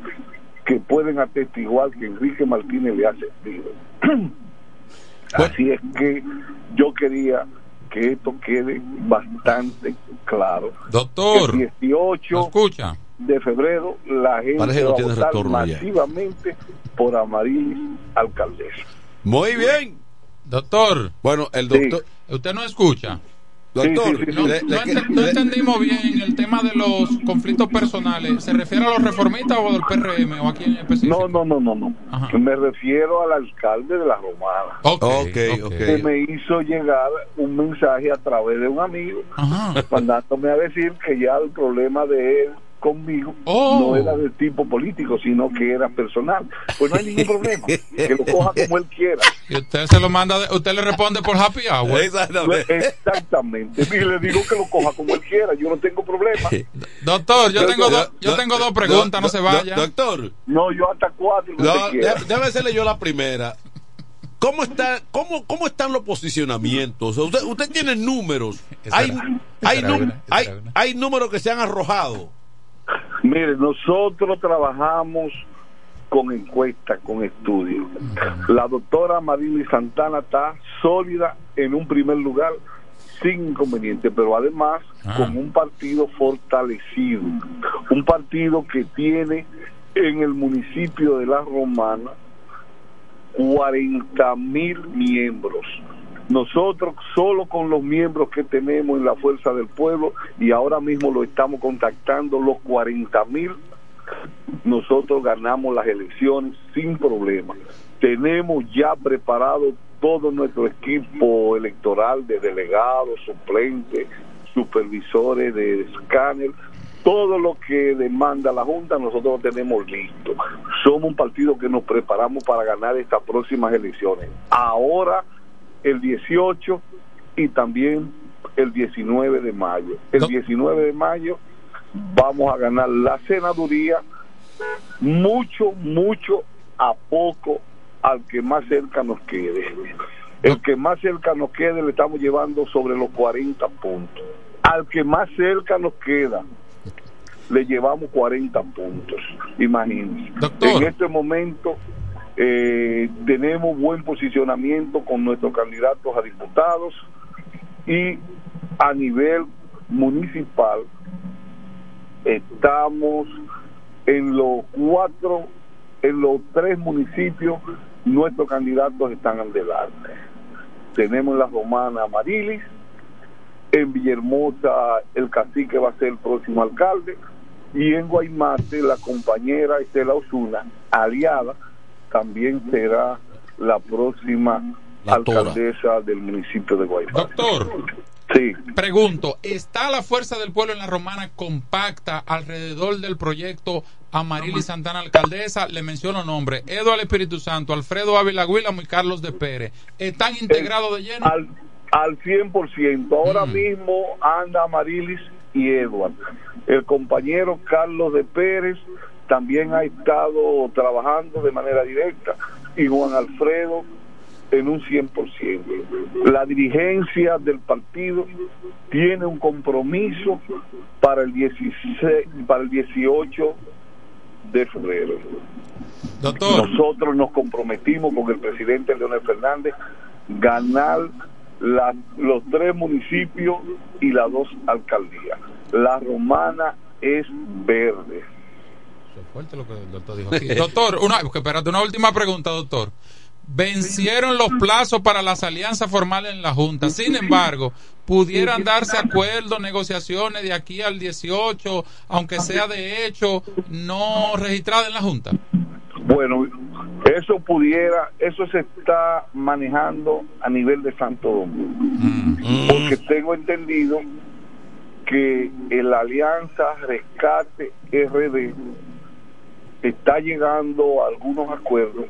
que pueden atestiguar que Enrique Martínez le ha servido. [CLEARS THROAT] Así es que yo quería que esto quede bastante claro. Doctor, El 18 escucha? de febrero la gente va a votar retorno ya. masivamente por Amarilis alcaldesa. Muy bien. Doctor. Bueno, el doctor. ¿Usted no escucha? Doctor, no, le- no le- ente- no entendimos bien el tema de los conflictos personales. ¿Se refiere a los reformistas o del PRM o a quién en específico? No, no, no, no, no. Me refiero al alcalde de la Romana. Ok, ok. Que me hizo llegar un mensaje a través de un amigo, mandándome a decir que ya el problema de él conmigo Oh. no era de tipo político, sino que era personal. Pues no hay ningún problema, que lo coja como él quiera. [LAUGHS] Y usted se lo manda, de- usted le responde por happy hour. Exactamente. Y le digo que lo coja como él quiera, yo no tengo problema. [LAUGHS] Doctor, yo tengo, dos- yo tengo dos preguntas, no se vaya. Doctor. No, yo hasta cuatro. No, déjame hacerle yo la primera. ¿Cómo, está, cómo, ¿Cómo están los posicionamientos? Usted, usted tiene números. Hay, hay, hay, hay números que se han arrojado. Mire, nosotros trabajamos con encuestas, con estudios. La doctora Marily Santana está sólida en un primer lugar, sin inconveniente, pero además con un partido fortalecido, un partido que tiene en el municipio de La Romana 40 mil miembros. Nosotros solo con los miembros que tenemos en la Fuerza del Pueblo y ahora mismo lo estamos contactando los 40 mil, nosotros ganamos las elecciones sin problema. Tenemos ya preparado todo nuestro equipo electoral de delegados, suplentes, supervisores de escáner, todo lo que demanda la Junta nosotros lo tenemos listo. Somos un partido que nos preparamos para ganar estas próximas elecciones. Ahora el 18 y también el 19 de mayo. El 19 de mayo vamos a ganar la senaduría mucho, mucho a poco al que más cerca nos quede. El que más cerca nos quede le estamos llevando sobre los 40 puntos. Al que más cerca nos queda le llevamos 40 puntos. Imagínense. En este momento eh, tenemos buen posicionamiento con nuestros candidatos a diputados y a nivel municipal estamos en los cuatro, en los tres municipios, nuestros candidatos están adelante. Tenemos en la Romana a Marilis, en Villahermosa el cacique va a ser el próximo alcalde, y en Guaymate la compañera Estela Osuna, aliada, también será la próxima alcaldesa del municipio de Guaymate. Doctor. Sí. Pregunto, ¿está la fuerza del pueblo en la romana compacta alrededor del proyecto Amarili Santana Alcaldesa? Le menciono nombres, Eduardo Espíritu Santo, Alfredo Ávila Guilamo y Carlos de Pérez. ¿Están integrados de lleno? Al, al 100%. Ahora mismo anda Marilis y Edward. El compañero Carlos de Pérez también ha estado trabajando de manera directa y Juan Alfredo en un 100%. La dirigencia del partido tiene un compromiso para el 16 para el 18 de febrero. Doctor. Nosotros nos comprometimos con el presidente Leonel Fernández ganar la- los tres municipios y las dos alcaldías. La romana es verde. Fuerte lo que el doctor dijo [LAUGHS] aquí. Doctor, una, espérate, una última pregunta, doctor. Vencieron los plazos para las alianzas formales en la Junta. Sin embargo, pudieran darse acuerdos, negociaciones de aquí al 18, aunque sea de hecho no registrada en la Junta. Bueno, eso pudiera, eso se está manejando a nivel de Santo Domingo, Mm. porque tengo entendido que la alianza Rescate RD está llegando a algunos acuerdos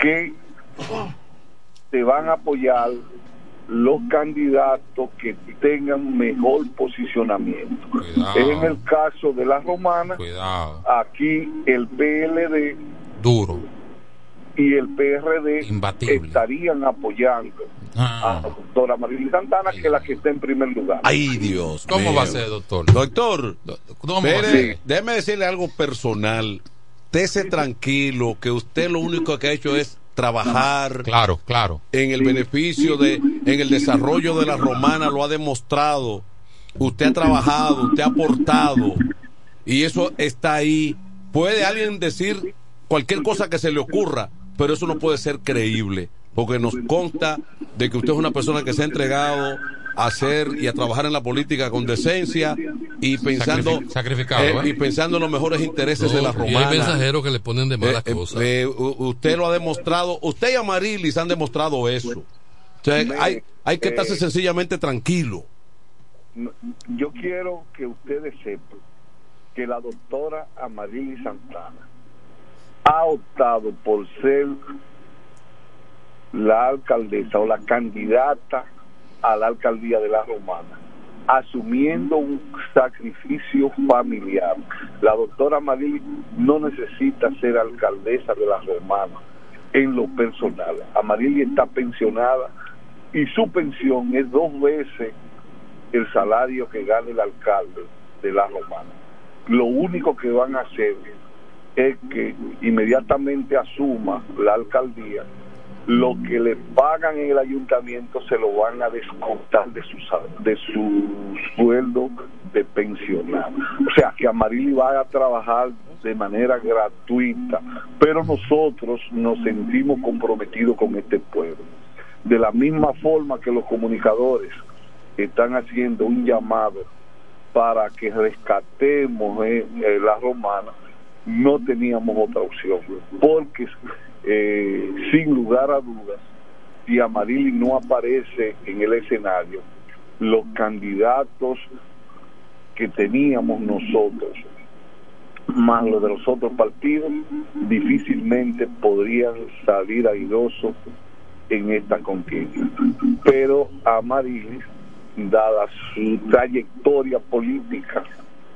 que se van a apoyar los candidatos que tengan mejor posicionamiento. Es en el caso de la romana, Cuidado. aquí el PLD Duro. y el PRD Imbatible. estarían apoyando Ah. a la doctora Marilyn Santana, que es la que está en primer lugar. Ay, Dios. ¿Cómo mío. va a ser, doctor? Doctor, ¿Cómo va a mire, ser? déjeme decirle algo personal. Tese tranquilo, que usted lo único que ha hecho es trabajar. Claro, claro. En el beneficio de, en el desarrollo de la romana lo ha demostrado. Usted ha trabajado, usted ha aportado. Y eso está ahí. Puede alguien decir cualquier cosa que se le ocurra, pero eso no puede ser creíble. Porque nos consta de que usted es una persona que se ha entregado a hacer y a trabajar en la política con decencia y pensando eh, ¿eh? y pensando en los mejores intereses No, de la y hay romana. mensajeros que le ponen de malas Eh, cosas. eh, usted lo ha demostrado, usted y Amarilis han demostrado eso. O sea, hay, hay que estarse sencillamente tranquilo. Yo quiero que ustedes sepan que la doctora Amarili Santana ha optado por ser la alcaldesa o la candidata a la alcaldía de la Romana, asumiendo un sacrificio familiar. La doctora Amarili no necesita ser alcaldesa de la Romana en lo personal. Amarili está pensionada y su pensión es dos veces el salario que gana el alcalde de la Romana. Lo único que van a hacer es que inmediatamente asuma la alcaldía, lo que le pagan en el ayuntamiento se lo van a descontar de su, de su sueldo de pensionado. O sea que Amarili va a trabajar de manera gratuita, pero nosotros nos sentimos comprometidos con este pueblo. De la misma forma que los comunicadores están haciendo un llamado para que rescatemos eh, eh, la romana, no teníamos otra opción, porque eh, sin lugar a dudas, si Amarili no aparece en el escenario, los candidatos que teníamos nosotros, más los de los otros partidos, difícilmente podrían salir airosos en esta contienda. Pero Amarilis, dada su trayectoria política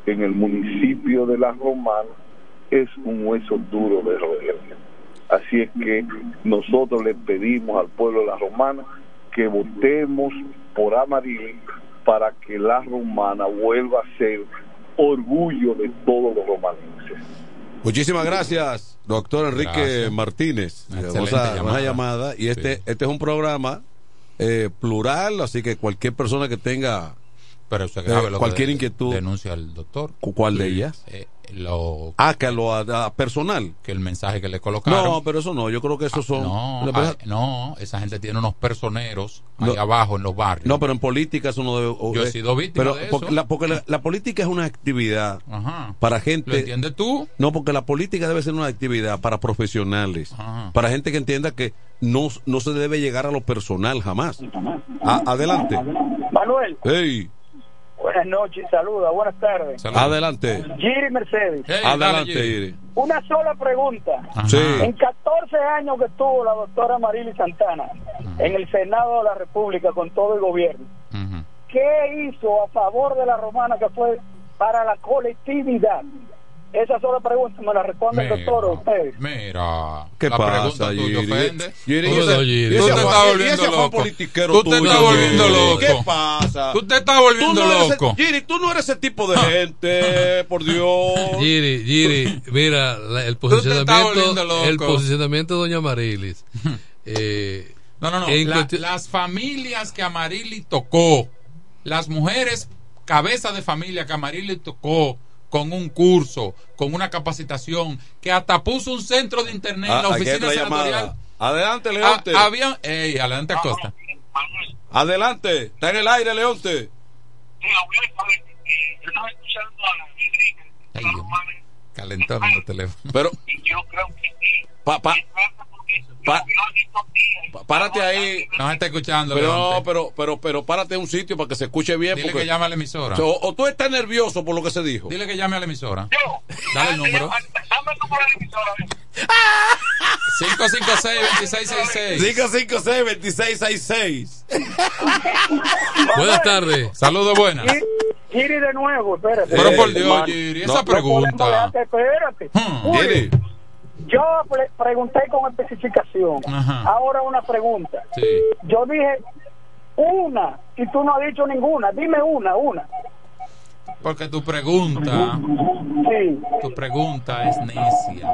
en el municipio de La Romana, es un hueso duro de roer. Así es que nosotros le pedimos al pueblo de La Romana que votemos por Amarilis para que La Romana vuelva a ser orgullo de todos los romanenses. Muchísimas gracias, doctor Enrique Gracias. Martínez. Vamos a- llamada. una llamada. Y este, Sí. este es un programa eh, plural, así que cualquier persona que tenga Pero eso es eh, cualquier de- inquietud. denuncia al doctor. ¿Cuál de ellas? eh, lo, Ah, que lo a- a personal. que el mensaje que le colocaron. No, pero eso no. Yo creo que esos son. No, No, pero- ah, no, esa gente tiene unos personeros ahí No. abajo en los barrios. No, pero en política eso no debe. o- Yo he eh, sido víctima pero de eso. Porque, la, porque la- la política es una actividad Ajá. para gente. ¿Lo entiendes tú? No, porque la política debe ser una actividad para profesionales, Ajá. para gente que entienda que no, no se debe llegar a lo personal jamás. A- adelante. Manuel, Hey, buenas noches, saluda, buenas tardes. adelante. Giri Mercedes, Hey, adelante, Jiri. Iri. una sola pregunta. Sí. En 14 años que estuvo la doctora Marily Santana en el Senado de la República con todo el gobierno. ¿qué hizo a favor de la romana que fue para la colectividad? Esa sola pregunta me la responde el doctor ustedes. Mira, ¿Qué la pasa, pregunta tuya Giri? Tú te estás volviendo loco. Tú te estás volviendo Giri. loco. ¿Qué pasa? Tú te estás volviendo Tú no eres loco. ese- Giri, tú no eres ese tipo de gente, [LAUGHS] por Dios. Giri, Giri, mira, el posicionamiento, el posicionamiento de Doña Marilis. [LAUGHS] eh, No, no, no. La- las familias que Amarili tocó, las mujeres cabeza de familia que Amarili tocó con un curso, con una capacitación, que hasta puso un centro de internet en la Ah, aquí hay oficina senatorial. llamada. Adelante, Ah, Leonte. había, ey, adelante Costa. Adelante. Está en el aire, Leonte. Yo estaba escuchando a teléfono. Pero, y yo creo que pa, pa, pa- párate ahí. No está escuchando. Pero, Leonte. pero, pero, pero párate en un sitio para que se escuche bien. Dile porque, que llame a la emisora. o, o tú estás nervioso por lo que se dijo. Dile que llame a la emisora. Dale el número. 556-2666. 556-2666. Buenas tardes. Saludos, buenas. Giri de nuevo, espérate. Pero por Dios, Giri, no, esa no pregunta. Espérate. Julio, Giri. Yo pre- pregunté con especificación. Ajá. Ahora una pregunta. Sí. Yo dije una y tú no has dicho ninguna. Dime una, una. Porque tu pregunta, Sí. tu pregunta es necia.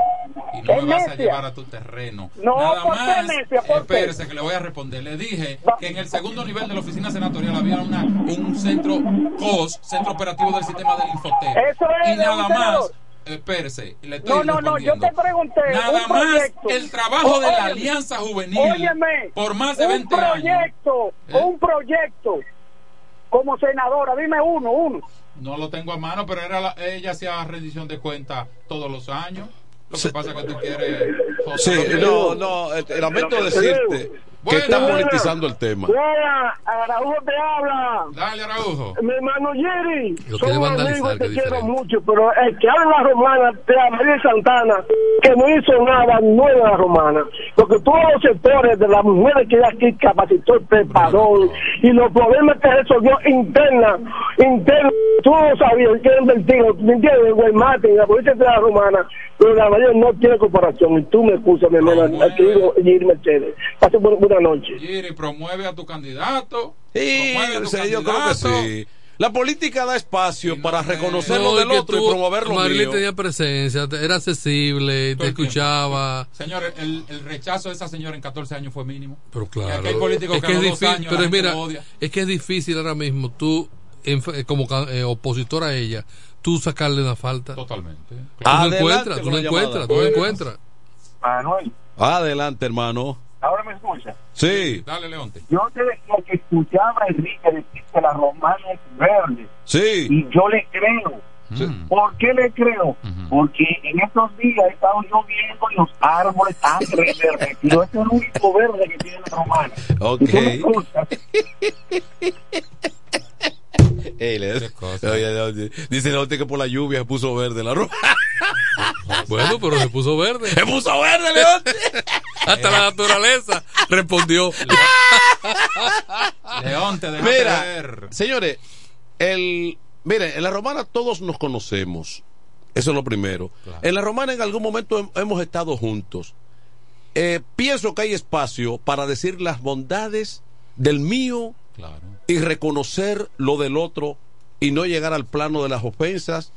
Y no ¿Es me vas a llevar a tu terreno. No, Nada ¿por qué más. necia? Espérese que le voy a responder. Le dije que en el segundo nivel de la oficina senatorial había una, un centro COS, centro operativo del sistema del Infotec. Eso es y nada más. Espérese, le estoy No, no, no, yo te pregunté. Nada un más proyecto. el trabajo de la Óyeme, Alianza Juvenil óyeme, por más de un 20 años. proyecto, un proyecto como senadora. Dime uno, uno. No lo tengo a mano, pero era la- ella hacía rendición de cuentas todos los años. Lo que pasa es que tú quieres. Sí, no, no, eh, lamento decirte que está politizando el tema. Hola, Araujo te habla. Dale, Araujo. Mi hermano Jerry, Lo somos quiere vandalizar, amigos, que te quiero mucho, pero el que habla la romana te María Santana, que no hizo nada, no es la romana. Porque todos los sectores de las mujeres que ella aquí capacitó, preparó, y los problemas que resolvió interna, interna, tú no sabías que era invertido, ¿me entiendes? El la provincia de la romana, pero la mayoría no tiene comparación, y tú me excusas, mi hermano, aquí digo Jerry Mercedes. Pase buena noche. Giri, promueve a tu candidato. Sí, promueve a tu sí, yo creo que candidato. sí. La política da espacio para reconocer lo No, del otro y tú- promover lo Marilyn mío. tenía presencia, era accesible, te escuchaba. Señor, el, el rechazo de esa señora en 14 años fue mínimo. Pero Y claro. aquí hay políticos es que, es difícil, años pero mira, es que es difícil ahora mismo tú, en- como eh, opositor a ella, tú sacarle una falta. Totalmente. Tú no Adelante encuentras, tú no encuentras, tú no Buenas. encuentras. Manuel, Adelante, hermano. Sí, Dale, Leonte. Yo te decía que escuchaba a Enrique decir que la romana es verde. sí. Y yo le creo. Mm. ¿Por qué le creo? Porque en estos días he estado lloviendo y los árboles han reverdecido. Este es el único verde que tiene la romana. Ok. Y tú me escuchas. [LAUGHS] Ey, le- Oye, oye, dice la que por la lluvia se puso verde la ropa. Bueno, pero se puso verde. [LAUGHS] Se puso verde, León. [LAUGHS] Hasta la naturaleza respondió. [LAUGHS] Mira, ver. señores, el, mire, en la romana todos nos conocemos. Eso es lo primero. En la romana en algún momento hem- hemos estado juntos. Eh, pienso que hay espacio para decir las bondades del mío Claro. y reconocer lo del otro y no llegar al plano de las ofensas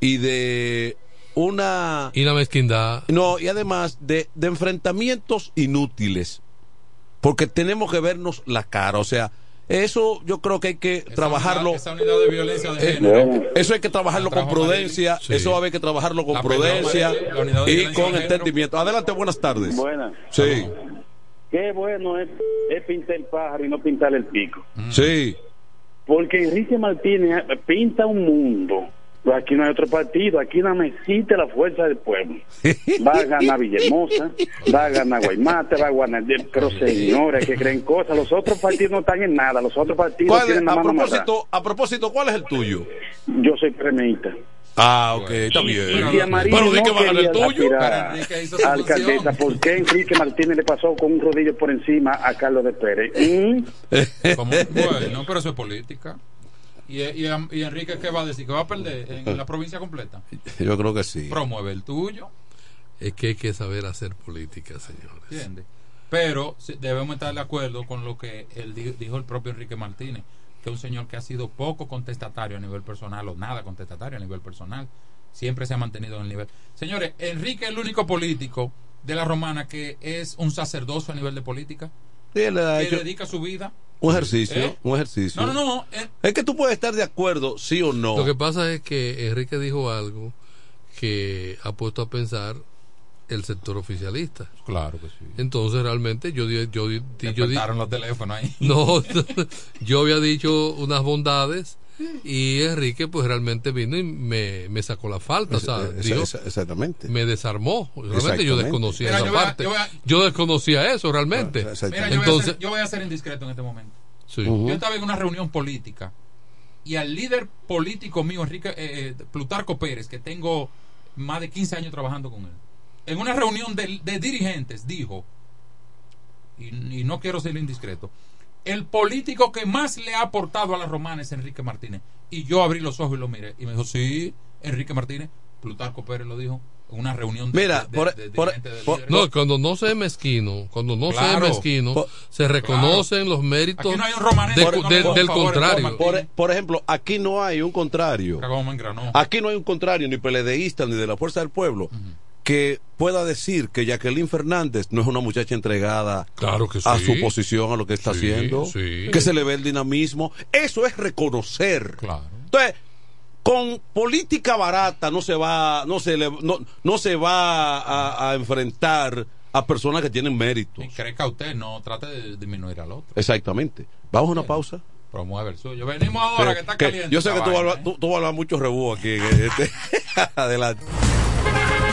y de una Y la mezquindad. no y además de, de enfrentamientos inútiles porque tenemos que vernos la cara o sea eso yo creo que hay que trabajarlo Unidad- esa unidad de violencia de eh, género. eso hay que trabajarlo con prudencia eso va a haber que trabajarlo con La prudencia la y con entendimiento adelante buenas tardes Buenas. sí Qué bueno es, es pintar el pájaro y no pintar el pico. sí Porque Enrique Martínez pinta un mundo. Pero aquí no hay otro partido, aquí nada más existe la fuerza del pueblo. Va a ganar Villahermosa, va a ganar Guaymate, va a ganar. Pero señores que creen cosas, los otros partidos no están en nada, los otros partidos ¿Cuál es- tienen la a mano amarrada. propósito a propósito cuál es el tuyo Yo soy premista. ah ok está bien Y pero di no que va a ganar el tuyo alcaldesa. ¿por qué Enrique Martínez le pasó con un rodillo por encima a Carlos de Pérez? ¿Mm? Como- bueno, pero eso es política. ¿Y, y, y Enrique qué va a decir? ¿Que va a perder en la provincia completa? [LAUGHS] yo creo que sí Promueve el tuyo, Es que hay que saber hacer política, señores. ¿entiendes? Pero debemos estar de acuerdo con lo que él di- dijo el propio Enrique Martínez, que es un señor que ha sido poco contestatario a nivel personal o nada contestatario a nivel personal. Siempre se ha mantenido en el nivel. Señores, Enrique es el único político de la romana que es un sacerdocio a nivel de política, Sí, él ha que hecho dedica su vida. Un ejercicio ¿Eh? un ejercicio No, no, no. eh, es que tú puedes estar de acuerdo sí o no Lo que pasa es que Enrique dijo algo que ha puesto a pensar el sector oficialista. Claro que sí. Entonces realmente yo di- yo di- yo di- Despertaron los teléfonos ahí. no [LAUGHS] yo había dicho unas bondades Y Enrique pues realmente vino y me, me sacó la falta, o sea, digo, exactamente. me desarmó. Realmente yo desconocía Mira, esa yo voy a- parte. yo voy a- Yo desconocía eso realmente. Mira, yo, voy a Entonces, ser, yo voy a ser indiscreto en este momento. Sí. Yo estaba en una reunión política y al líder político mío, Enrique eh, eh, Plutarco Pérez, que tengo más de 15 años trabajando con él, en una reunión de, de dirigentes dijo, y, y no quiero ser indiscreto, el político que más le ha aportado a la romana es Enrique Martínez. Y yo abrí los ojos y lo miré. Y me dijo, sí, Enrique Martínez. Plutarco Pérez lo dijo en una reunión de, Mira, de- por- de- de por- dirigentes del por- líder. No, cuando no se es mezquino, cuando no se Claro. es mezquino, Por- se reconocen los méritos Aquí no hay un romanés de- que no de- le coja del contrario. toma. Por, por ejemplo, aquí no hay un contrario. Aquí no hay un contrario, ni peledeísta, ni de la Fuerza del Pueblo, que pueda decir que Jacqueline Fernández no es una muchacha entregada Claro que a sí. su posición, a lo que está Sí, haciendo, sí. que se le ve el dinamismo. Eso es reconocer. Entonces, con política barata no se va, no se le, no, no se va a, a enfrentar a personas que tienen méritos. Y crezca usted, no trate de disminuir al otro. Exactamente. Vamos a una pausa. Promueve el suyo. Venimos ahora que está Que- caliente. yo sé que tú vas, a tú, tú vas a mucho rebú aquí. este- [LAUGHS] Adelante.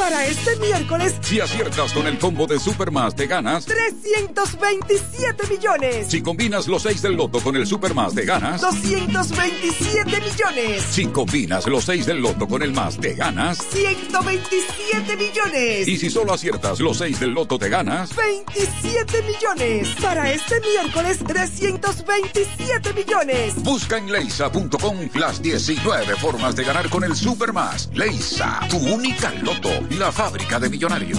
Para este miércoles, Si aciertas con el combo de Supermas, te ganas. 327 millones. Si combinas los 6 del loto con el Supermas, te ganas. 227 millones. Si combinas los 6 del loto con el más, te ganas. 127 millones. Y si solo aciertas los 6 del loto, te ganas. 27 millones. Para este miércoles, 327 millones. Busca en leisa.com las 19 formas de ganar con el Supermas. Leisa, tu única loto, la fábrica de millonarios.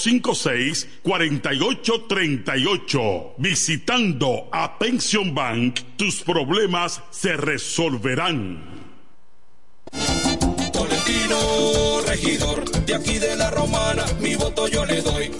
809-556-4838. Visitando a Pension Bank, tus problemas se resolverán. Tolentino, regidor, de aquí de la Romana, mi voto yo le doy.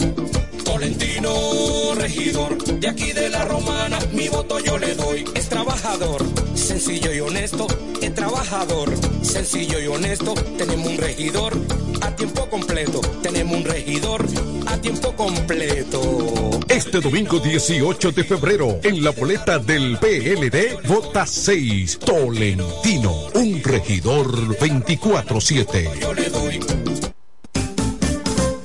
Tolentino, regidor, de aquí de la Romana, mi voto yo le doy. Es trabajador, sencillo y honesto, es trabajador, sencillo y honesto. Tenemos un regidor a tiempo completo, tenemos un regidor a tiempo completo. Este domingo 18 de febrero, en la boleta del PLD, vota 6, Tolentino, un regidor 24-7.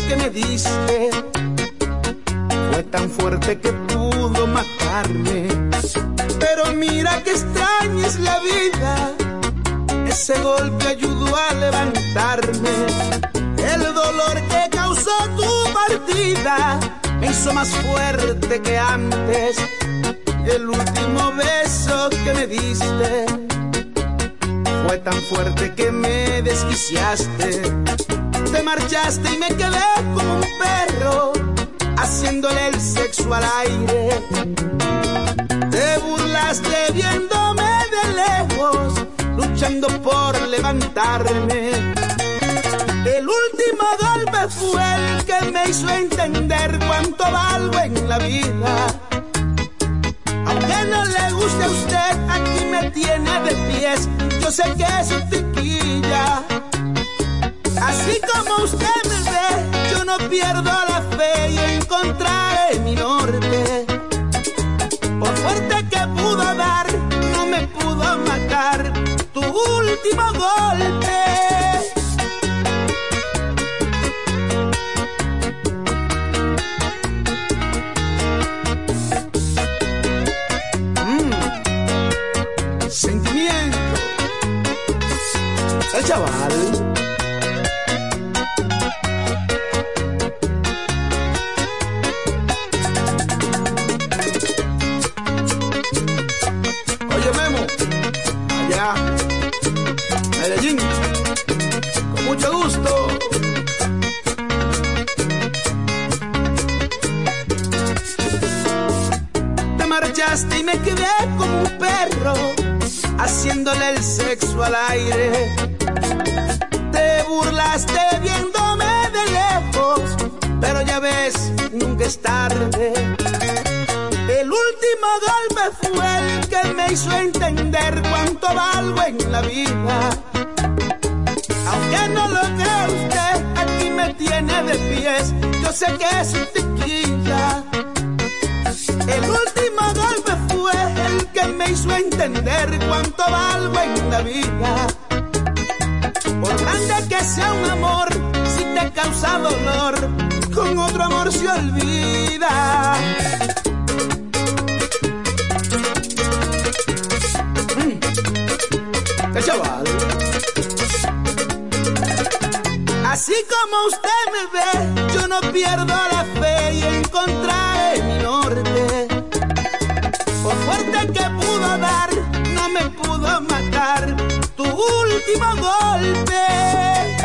Que me diste fue tan fuerte que pudo matarme. Pero mira que extraña es la vida. Ese golpe ayudó a levantarme. El dolor que causó tu partida me hizo más fuerte que antes. El último beso que me diste fue tan fuerte que me desquiciaste. Te marchaste y me quedé como un perro, haciéndole el sexo al aire. Te burlaste viéndome de lejos, luchando por levantarme. El último golpe fue el que me hizo entender cuánto valgo en la vida. Aunque no le guste a usted, aquí me tiene de pies. Yo sé que es tiquilla. Así como usted me ve, yo no pierdo la fe y encontraré mi norte. Por fuerte que pudo dar, no me pudo matar tu último golpe. Mm. Sentimiento. El chaval. Con mucho gusto. Te marchaste y me quedé como un perro, haciéndole el sexo al aire. Te burlaste viéndome de lejos, pero ya ves, nunca es tarde. El último golpe fue el que me hizo entender cuánto valgo en la vida. Aunque no lo usted, aquí me tiene de pies. Yo sé que es un tequila. El último golpe fue el que me hizo entender cuánto valgo en la vida. Por grande que sea un amor, si te causa dolor, con otro amor se olvida. Así como usted me ve, yo no pierdo la fe y encontraré mi norte. Por fuerte que pudo dar, no me pudo matar tu último golpe.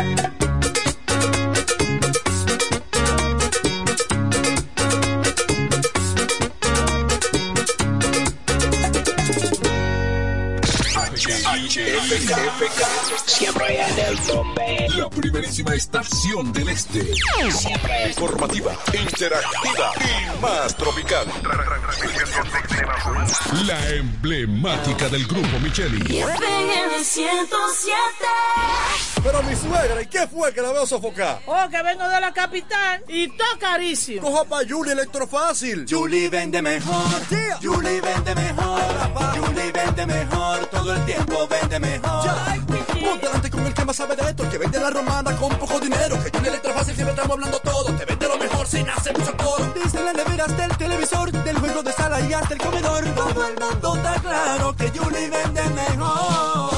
Siempre en el tope. La primerísima estación del este. Siempre informativa, interactiva y más tropical. La emblemática del grupo Micheli. Pero mi suegra, ¿y qué fue que la veo sofocar? Oh, que vengo de la capital y todo carísimo. Coja pa' Julie Electrofácil. Julie vende mejor. Julie vende mejor. Julie vende mejor. Todo el tiempo vende mejor. Ponte delante con el que más sabe de esto, el que vende la romana con poco dinero. Que tiene letra fácil, siempre estamos hablando todo. Te vende lo mejor sin hacer mucho coro. Dice las neveras del televisor, del juego de sala y hasta el comedor. Todo el mundo está claro que Julie vende mejor.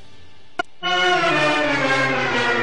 Thank [LAUGHS] you.